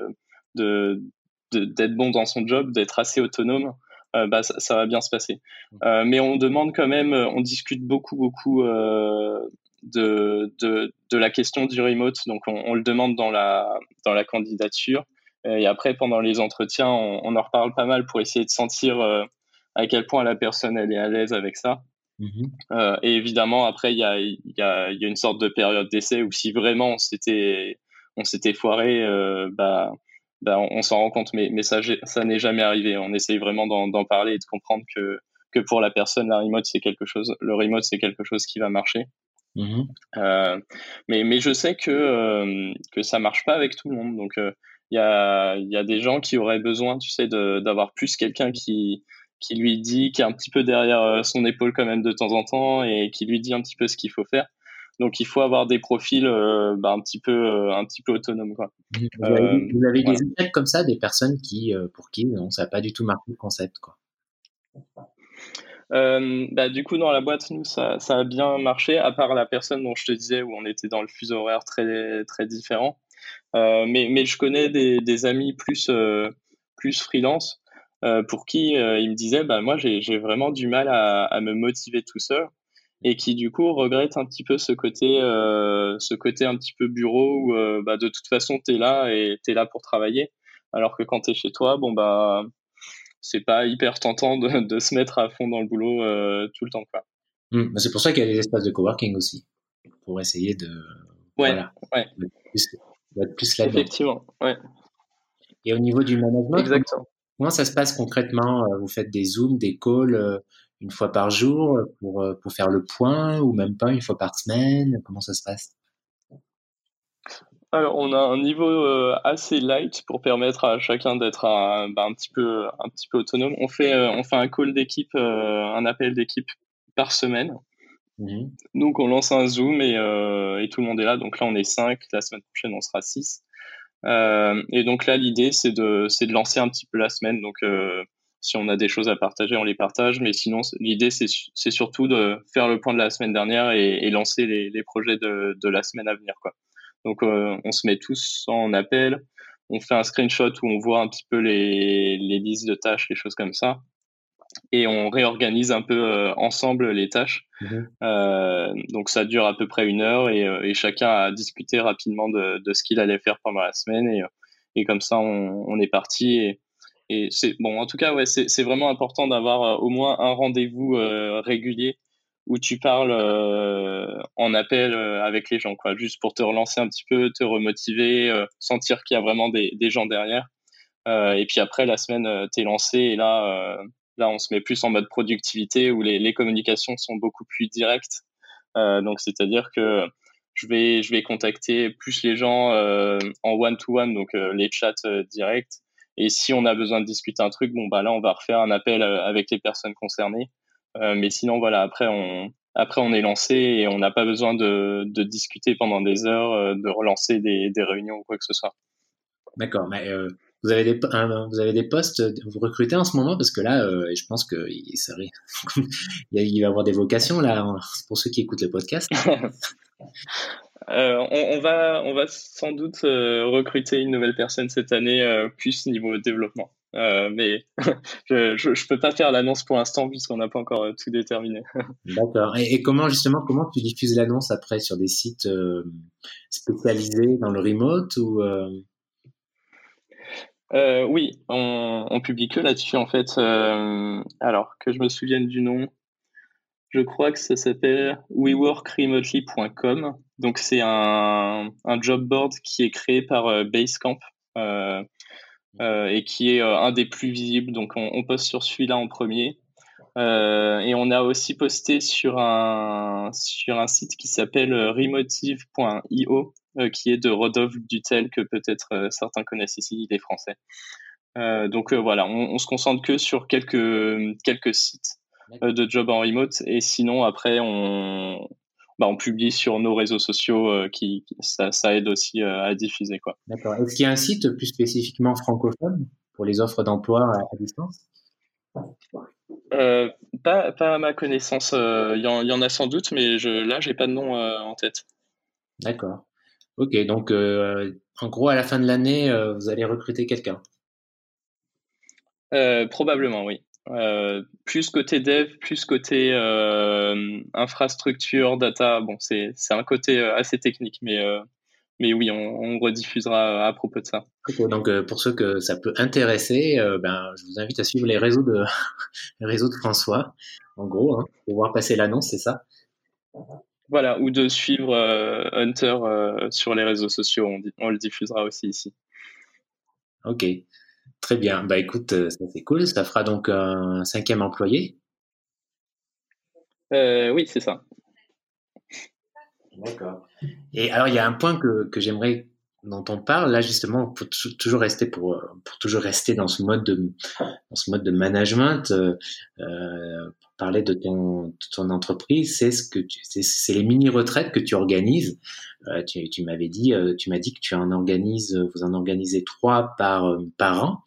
d'être de, bon dans son job, d'être assez autonome, euh, bah ça, ça, va bien se passer. Mmh. Euh, mais on demande quand même, on discute beaucoup beaucoup euh, de, de, de la question du remote, donc on, on, le demande dans la dans la candidature. Et après, pendant les entretiens, on, on en reparle pas mal pour essayer de sentir euh, à quel point la personne elle est à l'aise avec ça. Mmh euh, et évidemment, après, il y a, y, a, y a, une sorte de période d'essai où si vraiment on s'était, on s'était foiré, euh, bah, bah, on, s'en rend compte. Mais, mais ça, ça n'est jamais arrivé. On essaye vraiment d'en parler et de comprendre que, que pour la personne, la remote, c'est quelque chose, le remote, c'est quelque chose qui va marcher. Mmh euh, mais, mais je sais que, euh, que ça marche pas avec tout le monde. Donc, euh, il y, a, y a des gens qui auraient besoin, tu sais, d'avoir plus quelqu'un qui, qui lui dit, qui est un petit peu derrière euh, son épaule quand même de temps en temps et qui lui dit un petit peu ce qu'il faut faire. Donc il faut avoir des profils euh, bah, un petit peu euh, un petit peu autonomes quoi. Vous avez, des échecs comme ça, des personnes qui pour qui non ça n'a pas du tout marqué le concept quoi? bah, du coup, dans la boîte, nous, ça, ça, a bien marché, à part la personne dont je te disais où on était dans le fuseau horaire très, très différent. mais, mais je connais des, des amis plus, plus freelance euh, pour qui euh, il me disait bah moi j'ai vraiment du mal à, à, me motiver tout seul et qui du coup regrette un petit peu ce côté euh, ce côté un petit peu bureau où bah, de toute façon tu es là et tu es là pour travailler Alors que quand tu es chez toi, bon bah c'est pas hyper tentant de, de, se mettre à fond dans le boulot euh, tout le temps quoi. Mmh. c'est pour ça qu'il y a des espaces de coworking aussi pour essayer de ouais, ouais. être plus, là Effectivement, ouais. Et au niveau du management, Exactement. comment ça se passe concrètement? Vous faites des zooms, des calls une fois par jour pour, pour faire le point ou même pas une fois par semaine? Comment ça se passe? Alors, on a un niveau euh, assez light pour permettre à chacun d'être un, bah, un, petit peu, un petit peu autonome. On fait, euh, on fait un call d'équipe, euh, un appel d'équipe par semaine. Mmh. Donc, on lance un Zoom et, et, tout le monde est là. Donc là, on est 5. La semaine prochaine, on sera 6. et donc là, l'idée, c'est de, de lancer un petit peu la semaine. Donc, si on a des choses à partager, on les partage. Mais sinon, l'idée, c'est surtout de faire le point de la semaine dernière et, et lancer les, les projets de, de, la semaine à venir. Quoi. Donc, euh, on se met tous en appel. On fait un screenshot où on voit un petit peu les, les listes de tâches, les choses comme ça et on réorganise un peu euh, ensemble les tâches. Mhm. Euh, donc ça dure à peu près une heure et, et chacun a discuté rapidement de, de ce qu'il allait faire pendant la semaine et, et comme ça on, on est parti et, c'est bon en tout cas ouais c'est vraiment important d'avoir au moins un rendez-vous régulier où tu parles euh, en appel euh, avec les gens, quoi, juste pour te relancer un petit peu, te remotiver, euh, sentir qu'il y a vraiment des, des gens derrière. et puis après, la semaine, t'es lancé et là, là, on se met plus en mode productivité où les, les communications sont beaucoup plus directes. donc, c'est-à-dire que je vais, je vais contacter plus les gens en one-to-one, donc les chats directs. Et si on a besoin de discuter un truc, bon, bah là, on va refaire un appel avec les personnes concernées. Euh, mais sinon, voilà, après, on, après, on est lancé et on n'a pas besoin de, de, discuter pendant des heures, euh, de relancer des, des, réunions ou quoi que ce soit. D'accord, mais euh, vous avez des vous avez des postes, vous recrutez en ce moment? Parce que là, euh, je pense que il, serait, il va y avoir des vocations là pour ceux qui écoutent le podcast. Euh, on, on, va, on va sans doute recruter une nouvelle personne cette année, plus niveau développement. Euh, mais je, je, peux pas faire l'annonce pour l'instant puisqu'on n'a pas encore euh, tout déterminé. D'accord. Et, comment justement comment tu diffuses l'annonce après sur des sites euh, spécialisés dans le remote ou Oui, on, on, publie que là-dessus en fait. alors que je me souvienne du nom, je crois que ça s'appelle weworkremotely.com. Donc c'est un, un job board qui est créé par Basecamp. Euh, euh, et qui est euh, un des plus visibles. Donc on, on poste sur celui-là en premier. Euh, et on a aussi posté sur un, sur un site qui s'appelle remotive.io, qui est de Rodolphe Dutel, que peut-être certains connaissent ici, il est français. donc voilà, on, on, se concentre que sur quelques, quelques sites de job en remote, et sinon après on, bah, on publie sur nos réseaux sociaux, euh, qui, ça, ça, aide aussi euh, à diffuser. Quoi. D'accord. Est-ce qu'il y a un site plus spécifiquement francophone pour les offres d'emploi à, distance? Euh, pas, pas, à ma connaissance. Il y, y, en a sans doute, mais je, là, j'ai pas de nom en tête. D'accord. Ok, donc en gros, à la fin de l'année, vous allez recruter quelqu'un? Probablement, oui. Euh, plus côté dev, plus côté euh, infrastructure, data. Bon, c'est un côté euh, assez technique, mais, mais oui, on, on, rediffusera à propos de ça. donc, pour ceux que ça peut intéresser, ben, je vous invite à suivre les réseaux de, les réseaux de François, en gros, hein, pour voir passer l'annonce, c'est ça? Voilà, ou de suivre Hunter sur les réseaux sociaux, on, on le diffusera aussi ici. Ok. Très bien. Bah écoute, euh, ça c'est cool. Ça fera donc un cinquième employé. Euh, oui, c'est ça. D'accord. Et alors il y a un point que, que j'aimerais dont on parle là justement pour toujours rester pour, pour toujours rester dans ce mode de dans ce mode de management euh, euh de ton entreprise c'est ce que c'est les mini retraites que tu organises. Euh, tu, m'avais dit euh, tu m'as dit que tu en organises vous en organisez trois par par an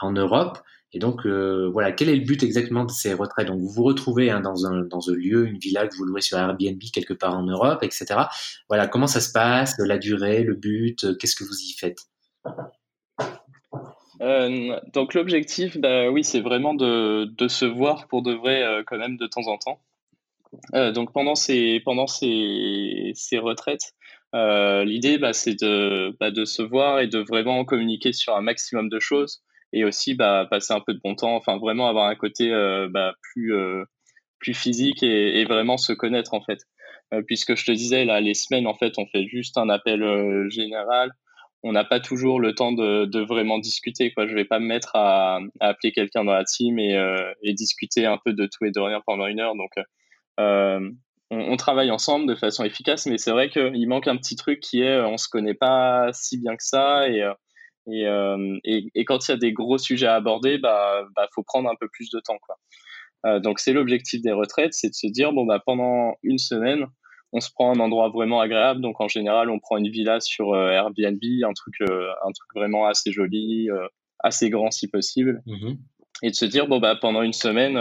en Europe. Et donc, euh, voilà, quel est le but exactement de ces retraites? Donc, vous vous retrouvez hein, dans, un, dans un lieu, une villa que vous louez sur Airbnb quelque part en Europe, etc. Voilà, comment ça se passe, la durée, le but, euh, qu'est-ce que vous y faites? Euh, donc l'objectif, bah, oui, c'est vraiment de, de, se voir pour de vrai euh, quand même de temps en temps. Euh, donc pendant ces pendant ces, ces retraites, L'idée, bah, c'est de, bah, de se voir et de vraiment communiquer sur un maximum de choses et aussi bah, passer un peu de bon temps, enfin vraiment avoir un côté bah, plus, plus physique et, et, vraiment se connaître en fait. puisque je te disais, là, les semaines, en fait, on fait juste un appel général on n'a pas toujours le temps de, de, vraiment discuter. Quoi. Je vais pas me mettre à, à appeler quelqu'un dans la team et, euh, et, discuter un peu de tout et de rien pendant une heure. Donc, euh, on, on, travaille ensemble de façon efficace, mais c'est vrai qu'il manque un petit truc qui est on se connaît pas si bien que ça et et, euh, et, et, quand il y a des gros sujets à aborder, bah, bah faut prendre un peu plus de temps, quoi. Euh, donc c'est l'objectif des retraites, c'est de se dire bon bah pendant une semaine, on se prend un endroit vraiment agréable. Donc en général, on prend une villa sur euh, Airbnb, un truc, euh, un truc vraiment assez joli, euh, assez grand si possible. Mm-hmm. Et de se dire bon bah pendant une semaine,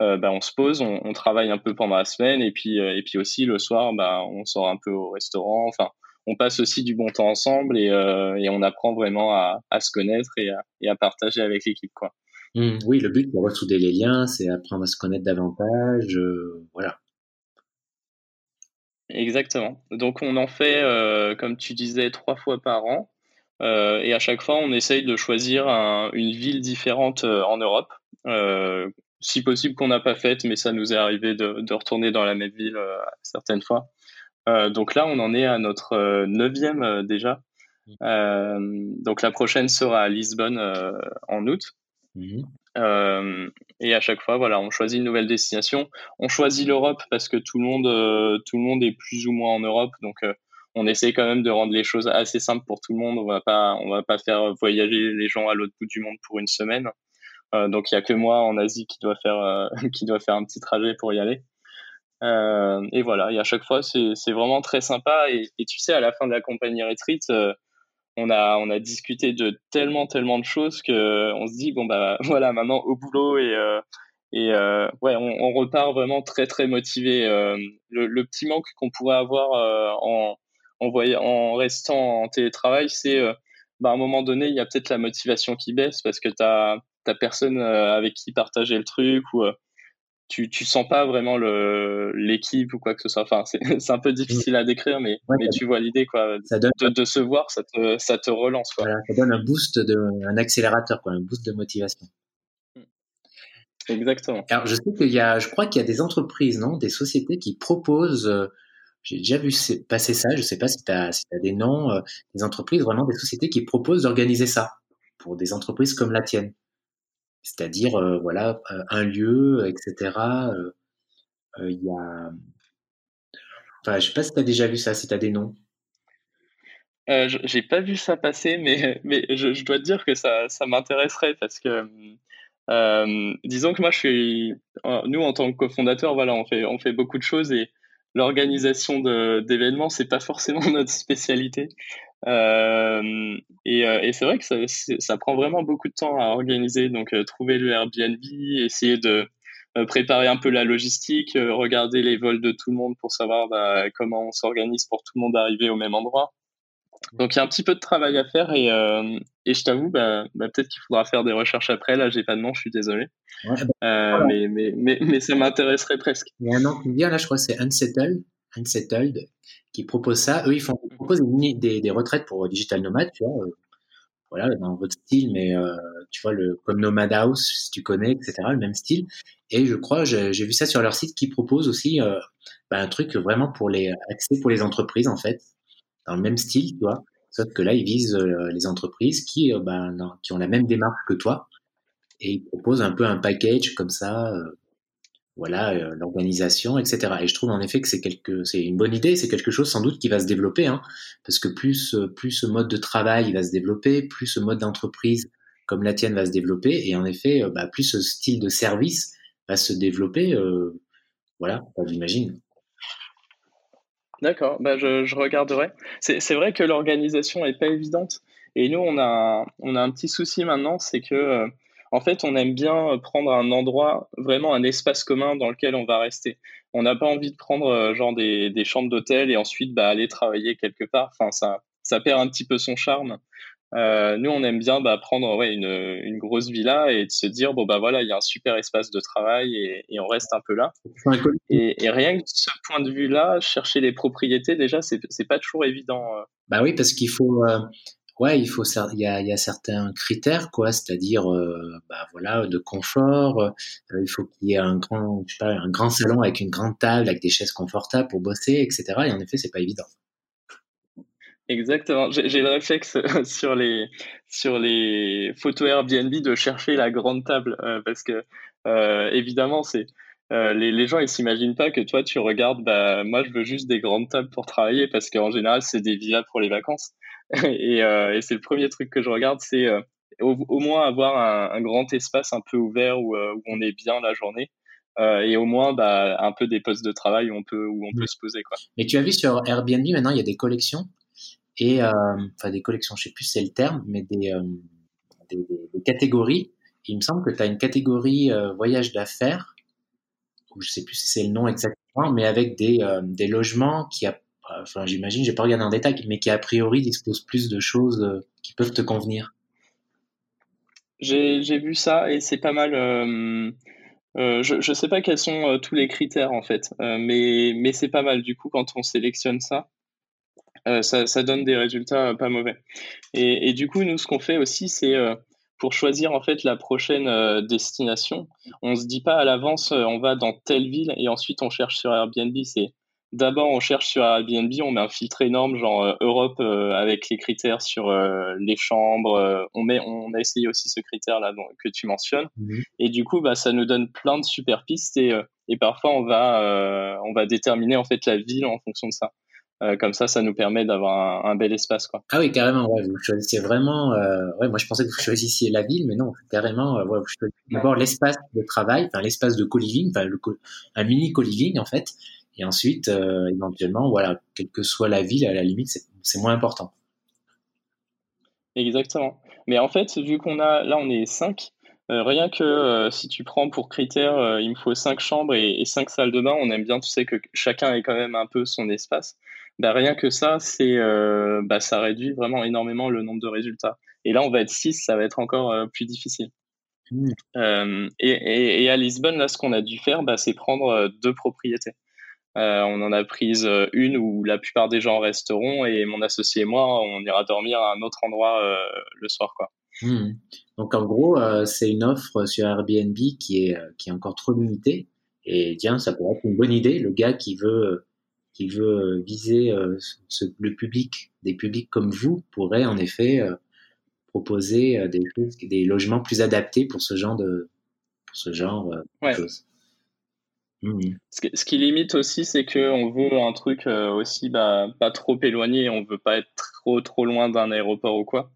bah, on se pose, on, travaille un peu pendant la semaine et puis et puis aussi le soir, bah on sort un peu au restaurant. Enfin, on passe aussi du bon temps ensemble et, et on apprend vraiment à, à se connaître et à, et à partager avec l'équipe quoi. Mmh. oui, le but, c'est ressouder les liens, c'est apprendre à se connaître davantage, voilà. Exactement. Donc on en fait, euh, comme tu disais, trois fois par an. Euh, et à chaque fois, on essaye de choisir une ville différente euh, en Europe. si possible qu'on n'a pas faite, mais ça nous est arrivé de, retourner dans la même ville certaines fois. donc là, on en est à notre neuvième déjà. Mmh. donc la prochaine sera à Lisbonne en août. Euh, et à chaque fois, voilà, on choisit une nouvelle destination. On choisit l'Europe parce que tout le monde, euh, tout le monde est plus ou moins en Europe, donc euh, on essaie quand même de rendre les choses assez simples pour tout le monde. On va pas, on va pas faire voyager les gens à l'autre bout du monde pour une semaine. donc il y a que moi en Asie qui doit faire, qui doit faire un petit trajet pour y aller. et voilà, et à chaque fois, c'est vraiment très sympa. Et, et, tu sais, à la fin de la compagnie Retreat, on a on a discuté de tellement tellement de choses que on se dit bon bah voilà maintenant au boulot et euh, et euh, ouais on, repart vraiment très très motivé euh, le, petit manque qu'on pourrait avoir en en, en restant en télétravail c'est bah à un moment donné il y a peut-être la motivation qui baisse parce que t'as t'as personne avec qui partager le truc ou tu tu sens pas vraiment le l'équipe ou quoi que ce soit. Enfin, c'est c'est un peu difficile à décrire, mais mais tu vois l'idée quoi. Ça donne de, de, se voir, ça te ça te relance quoi. Voilà, ça donne un boost de un accélérateur quoi, un boost de motivation. Mm. Exactement. Alors je sais qu'il y a, je crois qu'il y a des entreprises, non, des sociétés qui proposent. Euh, j'ai déjà vu passer ça. Je sais pas si tu as, si as des noms, euh, des entreprises vraiment des sociétés qui proposent d'organiser ça pour des entreprises comme la tienne c'est-à-dire euh, voilà euh, un lieu, etc. Euh, il y a, enfin, je sais pas si tu as déjà vu ça, si tu as des noms. J'ai pas vu ça passer, mais, je, dois te dire que ça, ça m'intéresserait parce que disons que moi je suis, nous en tant que cofondateur, voilà, on fait, on fait beaucoup de choses et l'organisation d'événements c'est pas forcément notre spécialité. Euh, et, euh, et c'est vrai que ça, ça, prend vraiment beaucoup de temps à organiser. Donc, euh, trouver le Airbnb, essayer de préparer un peu la logistique, regarder les vols de tout le monde pour savoir bah, comment on s'organise pour tout le monde arriver au même endroit. Donc il y a un petit peu de travail à faire et, et je t'avoue, bah, bah, peut-être qu'il faudra faire des recherches après. Là, j'ai pas de nom, je suis désolé. Ouais, bah, mais, mais, mais, mais, ça m'intéresserait presque. Il y a un nom qui vient là, je crois que c'est Unsettled. Unsettled qui propose ça. Eux, ils, font, proposent des, des, retraites pour digital nomade, tu vois, euh, voilà, dans votre style, mais euh, tu vois, le, comme Nomad House, si tu connais, etc., le même style. Et je crois, j'ai vu ça sur leur site, qui propose aussi euh, bah, un truc vraiment pour les accès pour les entreprises, en fait, dans le même style, tu vois. Sauf que là, ils visent les entreprises qui, bah, qui ont la même démarche que toi, et ils proposent un peu un package comme ça voilà euh, l'organisation, etc. Et je trouve en effet que c'est une bonne idée, c'est quelque chose sans doute qui va se développer, hein, parce que plus euh, plus ce mode de travail va se développer, plus ce mode d'entreprise comme la tienne va se développer, et en effet, euh, bah, plus ce style de service va se développer. Voilà, j'imagine. D'accord, bah je, regarderai. C'est vrai que l'organisation est pas évidente, et nous on a on a un petit souci maintenant, c'est que en fait, on aime bien prendre un endroit, vraiment un espace commun dans lequel on va rester. On n'a pas envie de prendre euh, genre des, chambres d'hôtel et ensuite bah, aller travailler quelque part. Enfin, ça, ça perd un petit peu son charme. Euh, nous, on aime bien bah, prendre ouais, une, une, grosse villa et de se dire bon bah voilà, il y a un super espace de travail et, et on reste un peu là. Et, et, rien que de ce point de vue-là, chercher les propriétés déjà, c'est c'est pas toujours évident. Euh. Bah oui, parce qu'il faut euh, ouais, il faut il y a, y a certains critères quoi, c'est-à-dire euh, bah voilà de confort. Euh, il faut qu'il y ait un grand je sais pas un grand salon avec une grande table avec des chaises confortables pour bosser, etc. Et en effet, c'est pas évident. Exactement. J'ai le réflexe sur les sur les photos Airbnb de chercher la grande table euh, parce que euh, évidemment c'est euh, les, les, gens ils s'imaginent pas que toi tu regardes bah moi je veux juste des grandes tables pour travailler parce qu'en général c'est des villas pour les vacances et, et c'est le premier truc que je regarde c'est au, moins avoir un, un, grand espace un peu ouvert où, où on est bien la journée et au moins bah, un peu des postes de travail où on peut où on peut mmh. se poser quoi. Mais tu as vu sur Airbnb maintenant il y a des collections et euh, enfin des collections, je sais plus c'est le terme, mais des, euh, des, des, catégories. il me semble que tu as une catégorie euh, voyage d'affaires, ou je sais plus si c'est le nom exactement, mais avec des, des logements qui, a, enfin j'imagine, j'ai pas regardé en détail, mais qui a priori disposent plus de choses qui peuvent te convenir. J'ai vu ça et c'est pas mal. Euh, je ne sais pas quels sont tous les critères en fait, mais, mais c'est pas mal du coup quand on sélectionne ça. Euh, ça, ça, donne des résultats pas mauvais. Et, et du coup, nous, ce qu'on fait aussi, c'est euh, pour choisir en fait la prochaine euh, destination, on se dit pas à l'avance on va dans telle ville et ensuite on cherche sur Airbnb. C'est d'abord on cherche sur Airbnb, on met un filtre énorme genre Europe avec les critères sur les chambres. on met, on a essayé aussi ce critère là que tu mentionnes. Mmh et du coup, bah ça nous donne plein de super pistes et, et parfois on va on va déterminer en fait la ville en fonction de ça. Euh, comme ça, ça nous permet d'avoir un, bel espace. Quoi. Ah oui, carrément. Ouais, vous choisissez vraiment. Euh, ouais, moi, je pensais que vous choisissiez la ville, mais non, carrément. Euh, ouais, vous choisissez d'abord l'espace de travail, enfin l'espace de co-living, enfin un mini co-living en fait, et ensuite, euh, éventuellement, voilà, quelle que soit la ville, à la limite, c'est moins important. Exactement. Mais en fait, vu qu'on a là, on est cinq. rien que si tu prends pour critère, il me faut cinq chambres et, et cinq salles de bain. On aime bien, tu sais, que chacun ait quand même un peu son espace bah, rien que ça, c'est, euh, bah, ça réduit vraiment énormément le nombre de résultats. Et là, on va être 6, ça va être encore euh, plus difficile. Mmh. Euh, et, et, et, à Lisbonne, là, ce qu'on a dû faire, bah, c'est prendre deux propriétés. On en a prise une où la plupart des gens resteront et mon associé et moi, on ira dormir à un autre endroit le soir. Quoi. Mmh. Donc en gros, c'est une offre sur Airbnb qui est, qui est encore trop limitée. Et tiens, ça pourrait être une bonne idée. Le gars qui veut qui veut viser euh, ce, le public, des publics comme vous, pourrait en effet euh, proposer euh, des, des logements plus adaptés pour ce genre de, pour ce genre de choses. Mmh. Ce, qui, limite aussi, c'est qu'on veut un truc aussi bah, pas trop éloigné, on veut pas être trop trop loin d'un aéroport ou quoi.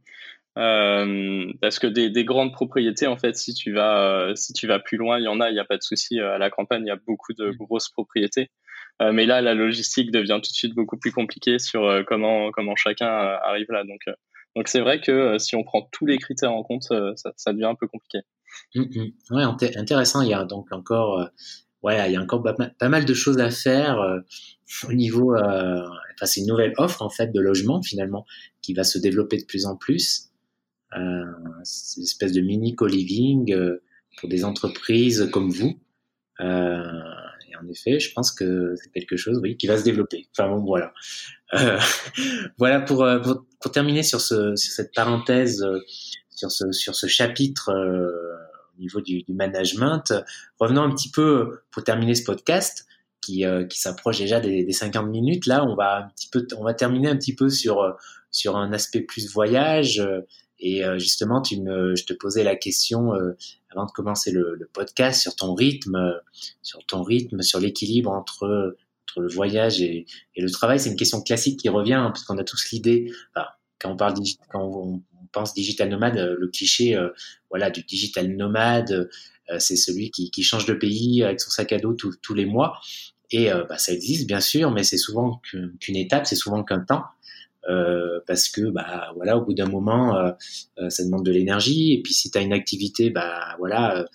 Euh, parce que des, des, grandes propriétés, en fait, si tu vas si tu vas plus loin, il y en a, il n'y a pas de souci. À la campagne, il y a beaucoup de mmh. grosses propriétés. Euh, mais là, la logistique devient tout de suite beaucoup plus compliquée sur euh, comment, comment chacun euh, arrive là. Donc, donc c'est vrai que si on prend tous les critères en compte, ça, devient un peu compliqué. Mmh. Ouais, intéressant. Il y a donc encore, ouais, il y a encore pas mal de choses à faire au niveau. enfin, c'est une nouvelle offre en fait de logement finalement qui va se développer de plus en plus. C'est une espèce de mini co-living pour des entreprises comme vous. Euh, en effet, je pense que c'est quelque chose, oui, qui va se développer. Enfin bon, voilà. Euh, voilà pour, euh, pour, pour, terminer sur, ce, sur cette parenthèse, euh, sur ce, sur ce chapitre au niveau du, du, management. Revenons un petit peu pour terminer ce podcast qui, qui s'approche déjà des, des, 50 minutes. Là, on va un petit peu, on va terminer un petit peu sur sur un aspect plus voyage. Et justement, tu me, je te posais la question avant de commencer le, le, podcast sur ton rythme, sur ton rythme, sur l'équilibre entre, entre, le voyage et, et le travail. C'est une question classique qui revient hein, parce qu'on a tous l'idée. Enfin, quand on parle quand on, pense digital nomade, euh, le cliché, euh, voilà, du digital nomade, euh, c'est celui qui, qui, change de pays avec son sac à dos tous les mois. Et bah, ça existe bien sûr, mais c'est souvent qu'une étape, c'est souvent qu'un temps. Euh, parce que bah voilà au bout d'un moment euh, euh, ça demande de l'énergie. Et puis si tu as une activité bah voilà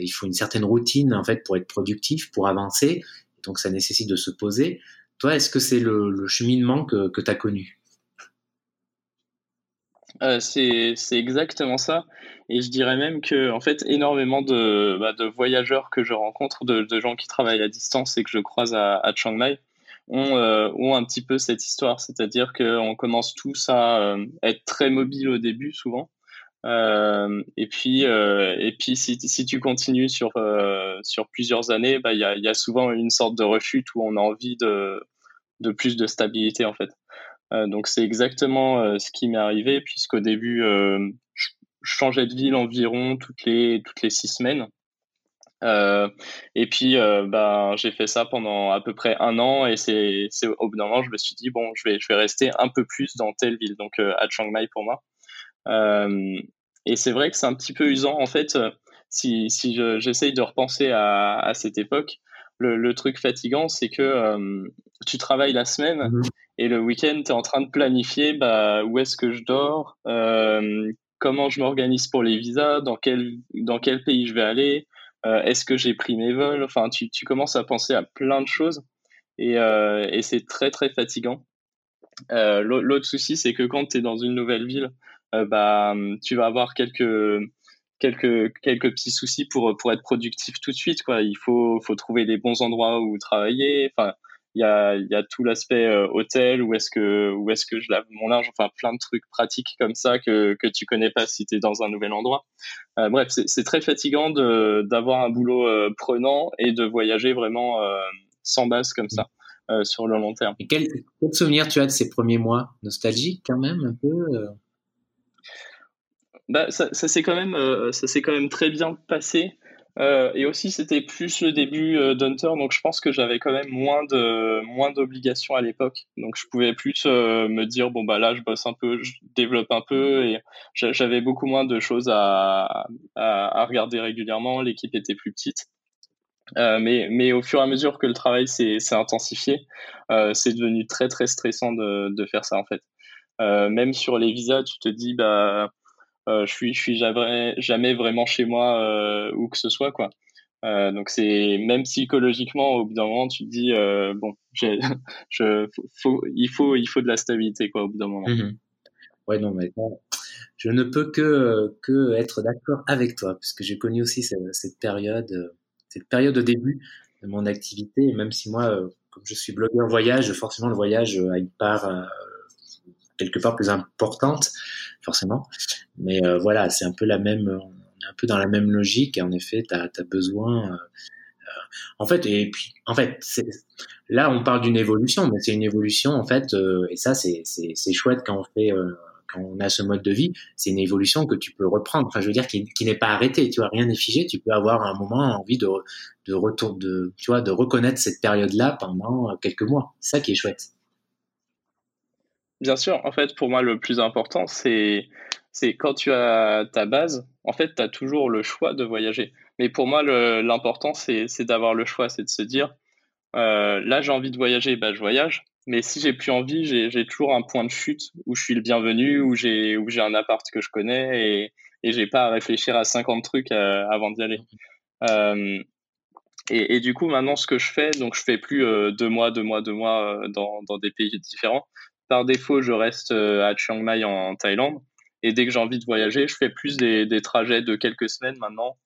il faut une certaine routine en fait pour être productif pour avancer. Donc ça nécessite de se poser. Toi est-ce que c'est le, cheminement que, que tu as connu c'est exactement ça. Et je dirais même que, en fait, énormément de, bah, voyageurs que je rencontre, de, gens qui travaillent à distance et que je croise à Chiang Mai, ont, euh, un petit peu cette histoire. C'est-à-dire qu'on commence tous à euh, être très mobiles au début, souvent. Euh, et puis, euh, et puis si, si, tu continues sur, sur plusieurs années, bah, il y, a, y a souvent une sorte de rechute où on a envie de, de plus de stabilité, en fait. donc, c'est exactement ce qui m'est arrivé, puisqu'au début, je changeais de ville environ toutes les, toutes les six semaines. Euh, et puis, euh, ben, j'ai fait ça pendant à peu près un an et c'est, c'est au bout d'un moment, je me suis dit bon, je vais, je vais rester un peu plus dans telle ville, donc euh, à Chiang Mai pour moi. Et c'est vrai que c'est un petit peu usant en fait. Si, si je, j'essaye de repenser à, à cette époque, le, le truc fatigant, c'est que tu travailles la semaine mmh et le week-end, tu es en train de planifier bah, où est-ce que je dors, comment je m'organise pour les visas, dans quel, dans quel pays je vais aller, euh, est-ce que j'ai pris mes vols? Enfin, tu, tu, commences à penser à plein de choses et, euh, et c'est très très fatigant. Euh, l'autre souci, c'est que quand tu es dans une nouvelle ville, bah, tu vas avoir quelques quelques quelques petits soucis pour pour être productif tout de suite. Quoi. Il faut faut trouver les bons endroits où travailler. Enfin, il y a, y a tout l'aspect euh, hôtel, où est-ce que, où est-ce que je lave mon linge, enfin plein de trucs pratiques comme ça que, que tu connais pas si tu es dans un nouvel endroit. Euh, bref, c'est très fatigant d'avoir un boulot euh, prenant et de voyager vraiment sans base comme ça. sur le long terme. Et quel, quel, souvenir tu as de ces premiers mois? Nostalgique quand même un peu bah, ça, ça s'est quand même ça s'est quand même très bien passé euh, et aussi, c'était plus le début euh, d'Hunter, donc je pense que j'avais quand même moins de moins d'obligations à l'époque. Donc je pouvais plus euh, me dire bon bah là je bosse un peu, je développe un peu, et j'avais beaucoup moins de choses à, à, à regarder régulièrement. L'équipe était plus petite. Euh, mais, mais au fur et à mesure que le travail s'est intensifié, c'est devenu très très stressant de, de faire ça en fait. même sur les visas, tu te dis bah je suis je suis jamais jamais vraiment chez moi euh, où que ce soit quoi. Euh, donc c'est même psychologiquement au bout d'un moment tu te dis bon il faut il faut de la stabilité quoi au bout d'un moment. Mmh ouais non mais je ne peux que que être d'accord avec toi parce que j'ai connu aussi cette, période cette période au début de mon activité même si moi comme je suis blogueur voyage forcément le voyage a une part quelque part plus importante, forcément. Mais euh, voilà, c'est un peu la même, on est un peu dans la même logique. En effet, tu as, besoin. Euh, euh, en fait, et puis, en fait, là, on parle d'une évolution, mais c'est une évolution, en fait, et ça, c'est chouette quand on fait quand on a ce mode de vie, c'est une évolution que tu peux reprendre. Enfin, je veux dire, qui, qui n'est pas arrêtée. Tu vois, rien n'est figé. Tu peux avoir un moment envie de, de retour, de, tu vois, de reconnaître cette période-là pendant quelques mois. C'est ça qui est chouette. Bien sûr, en fait, pour moi, le plus important, c'est quand tu as ta base, en fait, tu as toujours le choix de voyager. Mais pour moi, l'important, c'est d'avoir le choix, c'est de se dire, euh, là, j'ai envie de voyager, bah, je voyage. Mais si j'ai plus envie, j'ai toujours un point de chute où je suis le bienvenu, où j'ai un appart que je connais et et j'ai pas à réfléchir à 50 trucs euh, avant d'y aller. Euh, et, du coup, maintenant, ce que je fais, donc je fais plus deux mois, deux mois, deux mois dans, dans des pays différents par défaut, je reste euh, à Chiang Mai en Thaïlande. Et dès que j'ai envie de voyager, je fais plus des, trajets de quelques semaines maintenant,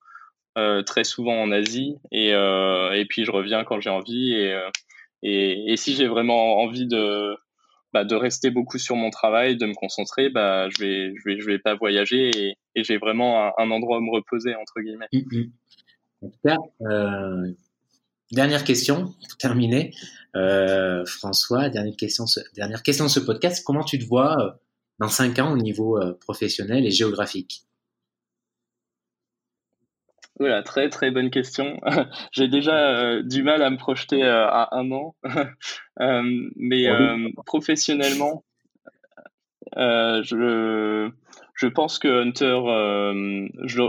euh, très souvent en Asie. Et, euh, et puis je reviens quand j'ai envie. Et, si j'ai vraiment envie de, bah, de rester beaucoup sur mon travail, de me concentrer, bah, je vais, vais, pas voyager et, j'ai vraiment un, endroit où me reposer, entre guillemets. Tout cas, dernière question pour terminer. Euh, François, dernière question, dernière question de ce podcast. Comment tu te vois euh, dans cinq ans au niveau euh, professionnel et géographique? Voilà, très très bonne question. J'ai déjà du mal à me projeter à un an, mais professionnellement, je je pense que Hunter,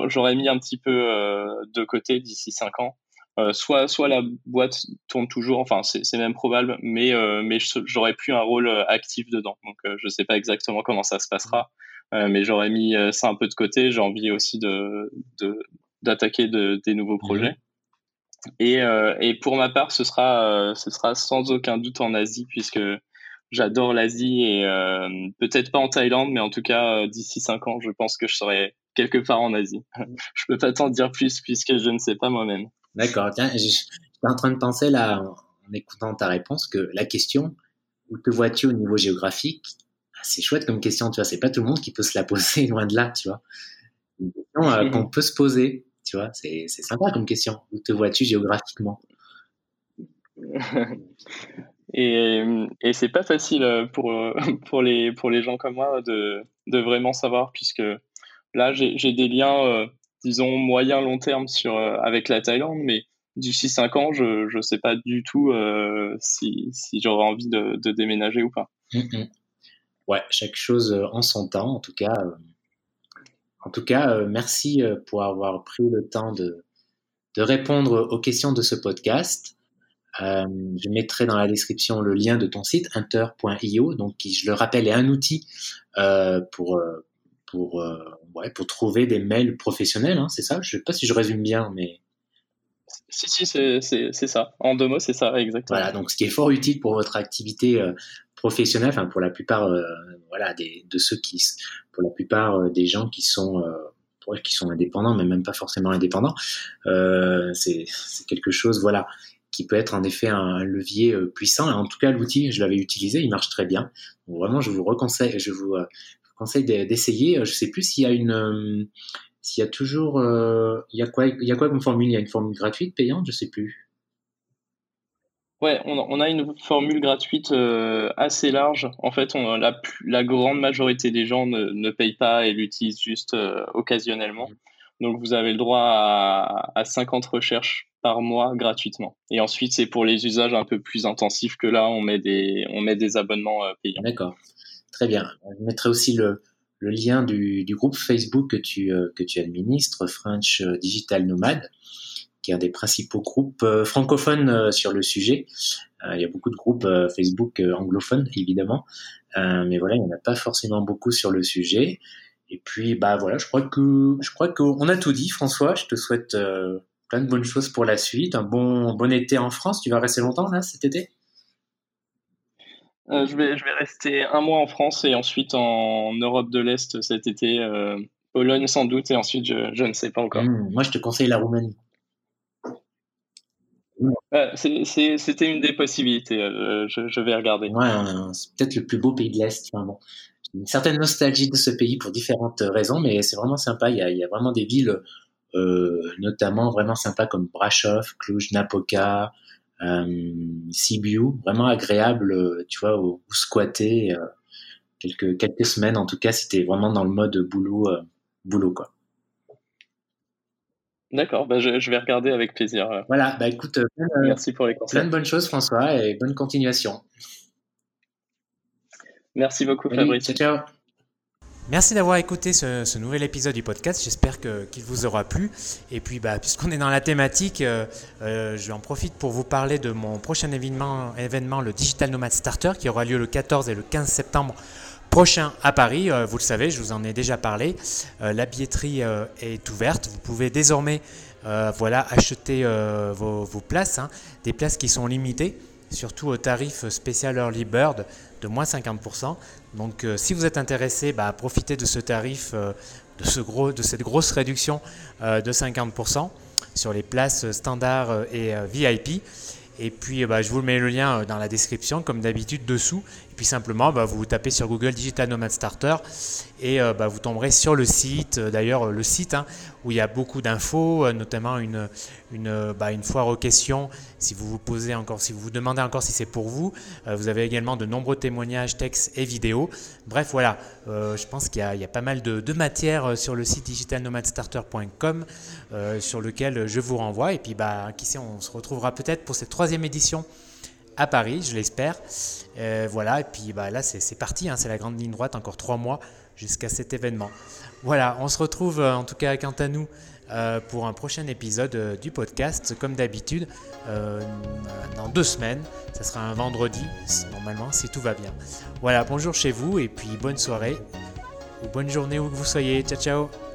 j'aurais mis un petit peu de côté d'ici cinq ans. Euh, soit, soit la boîte tourne toujours, enfin c'est même probable, mais, euh, mais j'aurais plus un rôle euh, actif dedans. Donc je sais pas exactement comment ça se passera, mais j'aurais mis ça un peu de côté. J'ai envie aussi de d'attaquer de, des nouveaux projets. Et, et pour ma part, ce sera, ce sera sans aucun doute en Asie, puisque j'adore l'Asie et peut-être pas en Thaïlande, mais en tout cas d'ici cinq ans, je pense que je serai quelque part en Asie. je peux pas t'en dire plus puisque je ne sais pas moi-même. D'accord. Tiens, je en train de penser là, en écoutant ta réponse, que la question où te vois-tu au niveau géographique, ah, c'est chouette comme question, tu vois. C'est pas tout le monde qui peut se la poser loin de là, tu vois. Une question euh, qu'on peut se poser, tu vois. C'est sympa comme question. Où te vois-tu géographiquement? Et, et c'est pas facile euh, pour, euh, pour, les, pour les gens comme moi de, de vraiment savoir, puisque là, j'ai des liens, disons, moyen, long terme sur, avec la Thaïlande, mais d'ici 5 ans, je ne sais pas du tout euh, si, si j'aurai envie de, déménager ou pas. Mm, mm. Ouais, chaque chose euh, en son temps, en tout cas. Euh, en tout cas, merci pour avoir pris le temps de, de répondre aux questions de ce podcast. je mettrai dans la description le lien de ton site inter.io, donc qui, je le rappelle, est un outil pour pour ouais, pour trouver des mails professionnels. Hein, c'est ça? Je sais pas si je résume bien, mais si, si, c'est ça. En deux mots, c'est ça, exactement. Voilà, donc ce qui est fort utile pour votre activité euh, professionnelle, enfin pour la plupart, euh, voilà, des, de ceux qui, pour la plupart euh, des gens qui sont, qui sont indépendants, mais même pas forcément indépendants, c'est quelque chose, voilà, qui peut être en effet un, levier puissant. En tout cas, l'outil, je l'avais utilisé, il marche très bien. Donc, vraiment, je vous je vous, conseille d'essayer. Je sais plus s'il y a une s'il y a toujours, euh, il y a quoi, il y a quoi comme formule? Il y a une formule gratuite, payante, je sais plus. Ouais, on, a une formule gratuite euh, assez large. En fait, on, la, la grande majorité des gens ne, ne payent pas et l'utilisent juste euh, occasionnellement. Donc, vous avez le droit à, à 50 recherches par mois gratuitement. Et ensuite, c'est pour les usages un peu plus intensifs que là, on met des, on met des abonnements payants. D'accord. Très bien. Je mettrai aussi le, lien du, groupe Facebook que tu, euh, administres, French Digital Nomad, qui est un des principaux groupes euh, francophones euh, sur le sujet. il y a beaucoup de groupes Facebook anglophones, évidemment, mais voilà, il n'y en a pas forcément beaucoup sur le sujet. Et puis, bah voilà, je crois que je crois qu'on a tout dit, François. Je te souhaite plein de bonnes choses pour la suite, un bon bon été en France. Tu vas rester longtemps là cet été? Euh, je, vais, je vais rester un mois en France et ensuite en Europe de l'Est cet été. Euh, Pologne sans doute et ensuite je, je ne sais pas encore. Hmm, moi je te conseille la Roumanie. Euh, c'était une des possibilités. Je, je, vais regarder. Ouais, c'est peut-être le plus beau pays de l'Est. Enfin, bon. Une certaine nostalgie de ce pays pour différentes raisons, mais c'est vraiment sympa. Il y, a, il y a, vraiment des villes, notamment vraiment sympas comme Brasov, Cluj, Napoca, euh, Sibiu, vraiment agréable, euh, tu vois, où, squatter euh, quelques quelques semaines en tout cas, c'était vraiment dans le mode boulot boulot quoi. D'accord, bah je, je, vais regarder avec plaisir. Voilà, bah écoute, merci pour les conseils. Plein de bonnes choses François et bonne continuation. Merci beaucoup Fabrice. Ciao, ciao. Merci d'avoir écouté ce, nouvel épisode du podcast. J'espère qu'il vous aura plu. Et puis, bah, puisqu'on est dans la thématique, euh, euh, j'en profite pour vous parler de mon prochain événement, le Digital Nomad Starter, qui aura lieu le 14 et le 15 septembre prochain à Paris. Euh, vous le savez, je vous en ai déjà parlé. la billetterie est ouverte. Vous pouvez désormais voilà, acheter vos, places, hein. des places qui sont limitées, surtout au tarif spécial Early Bird de moins 50%. Donc euh, si vous êtes intéressé, bah, profitez de ce tarif, euh, de, ce gros, de cette grosse réduction euh, de 50% sur les places standards et VIP. Et puis, bah, je vous mets le lien dans la description, comme d'habitude, dessous. Puis, simplement, bah, vous tapez sur Google Digital Nomad Starter et vous tomberez sur le site. D'ailleurs, le site hein, où il y a beaucoup d'infos, notamment une, une, une foire aux questions si vous vous posez encore, si vous vous demandez encore si c'est pour vous, euh, vous avez également de nombreux témoignages, textes et vidéos. Bref, voilà, euh, je pense qu'il y, a pas mal de, de matière euh, sur le site digitalnomadstarter.com sur lequel je vous renvoie. Et puis, bah, qui sait, on se retrouvera peut-être pour cette troisième édition à Paris, je l'espère. voilà, et puis bah, là, c'est parti, hein, c'est la grande ligne droite, encore trois mois jusqu'à cet événement. Voilà, on se retrouve en tout cas quant à nous euh, pour un prochain épisode euh, du podcast, comme d'habitude, euh, dans deux semaines. Ça sera un vendredi, normalement, si tout va bien. Voilà, bonjour chez vous et puis bonne soirée ou bonne journée où que vous soyez. Ciao, ciao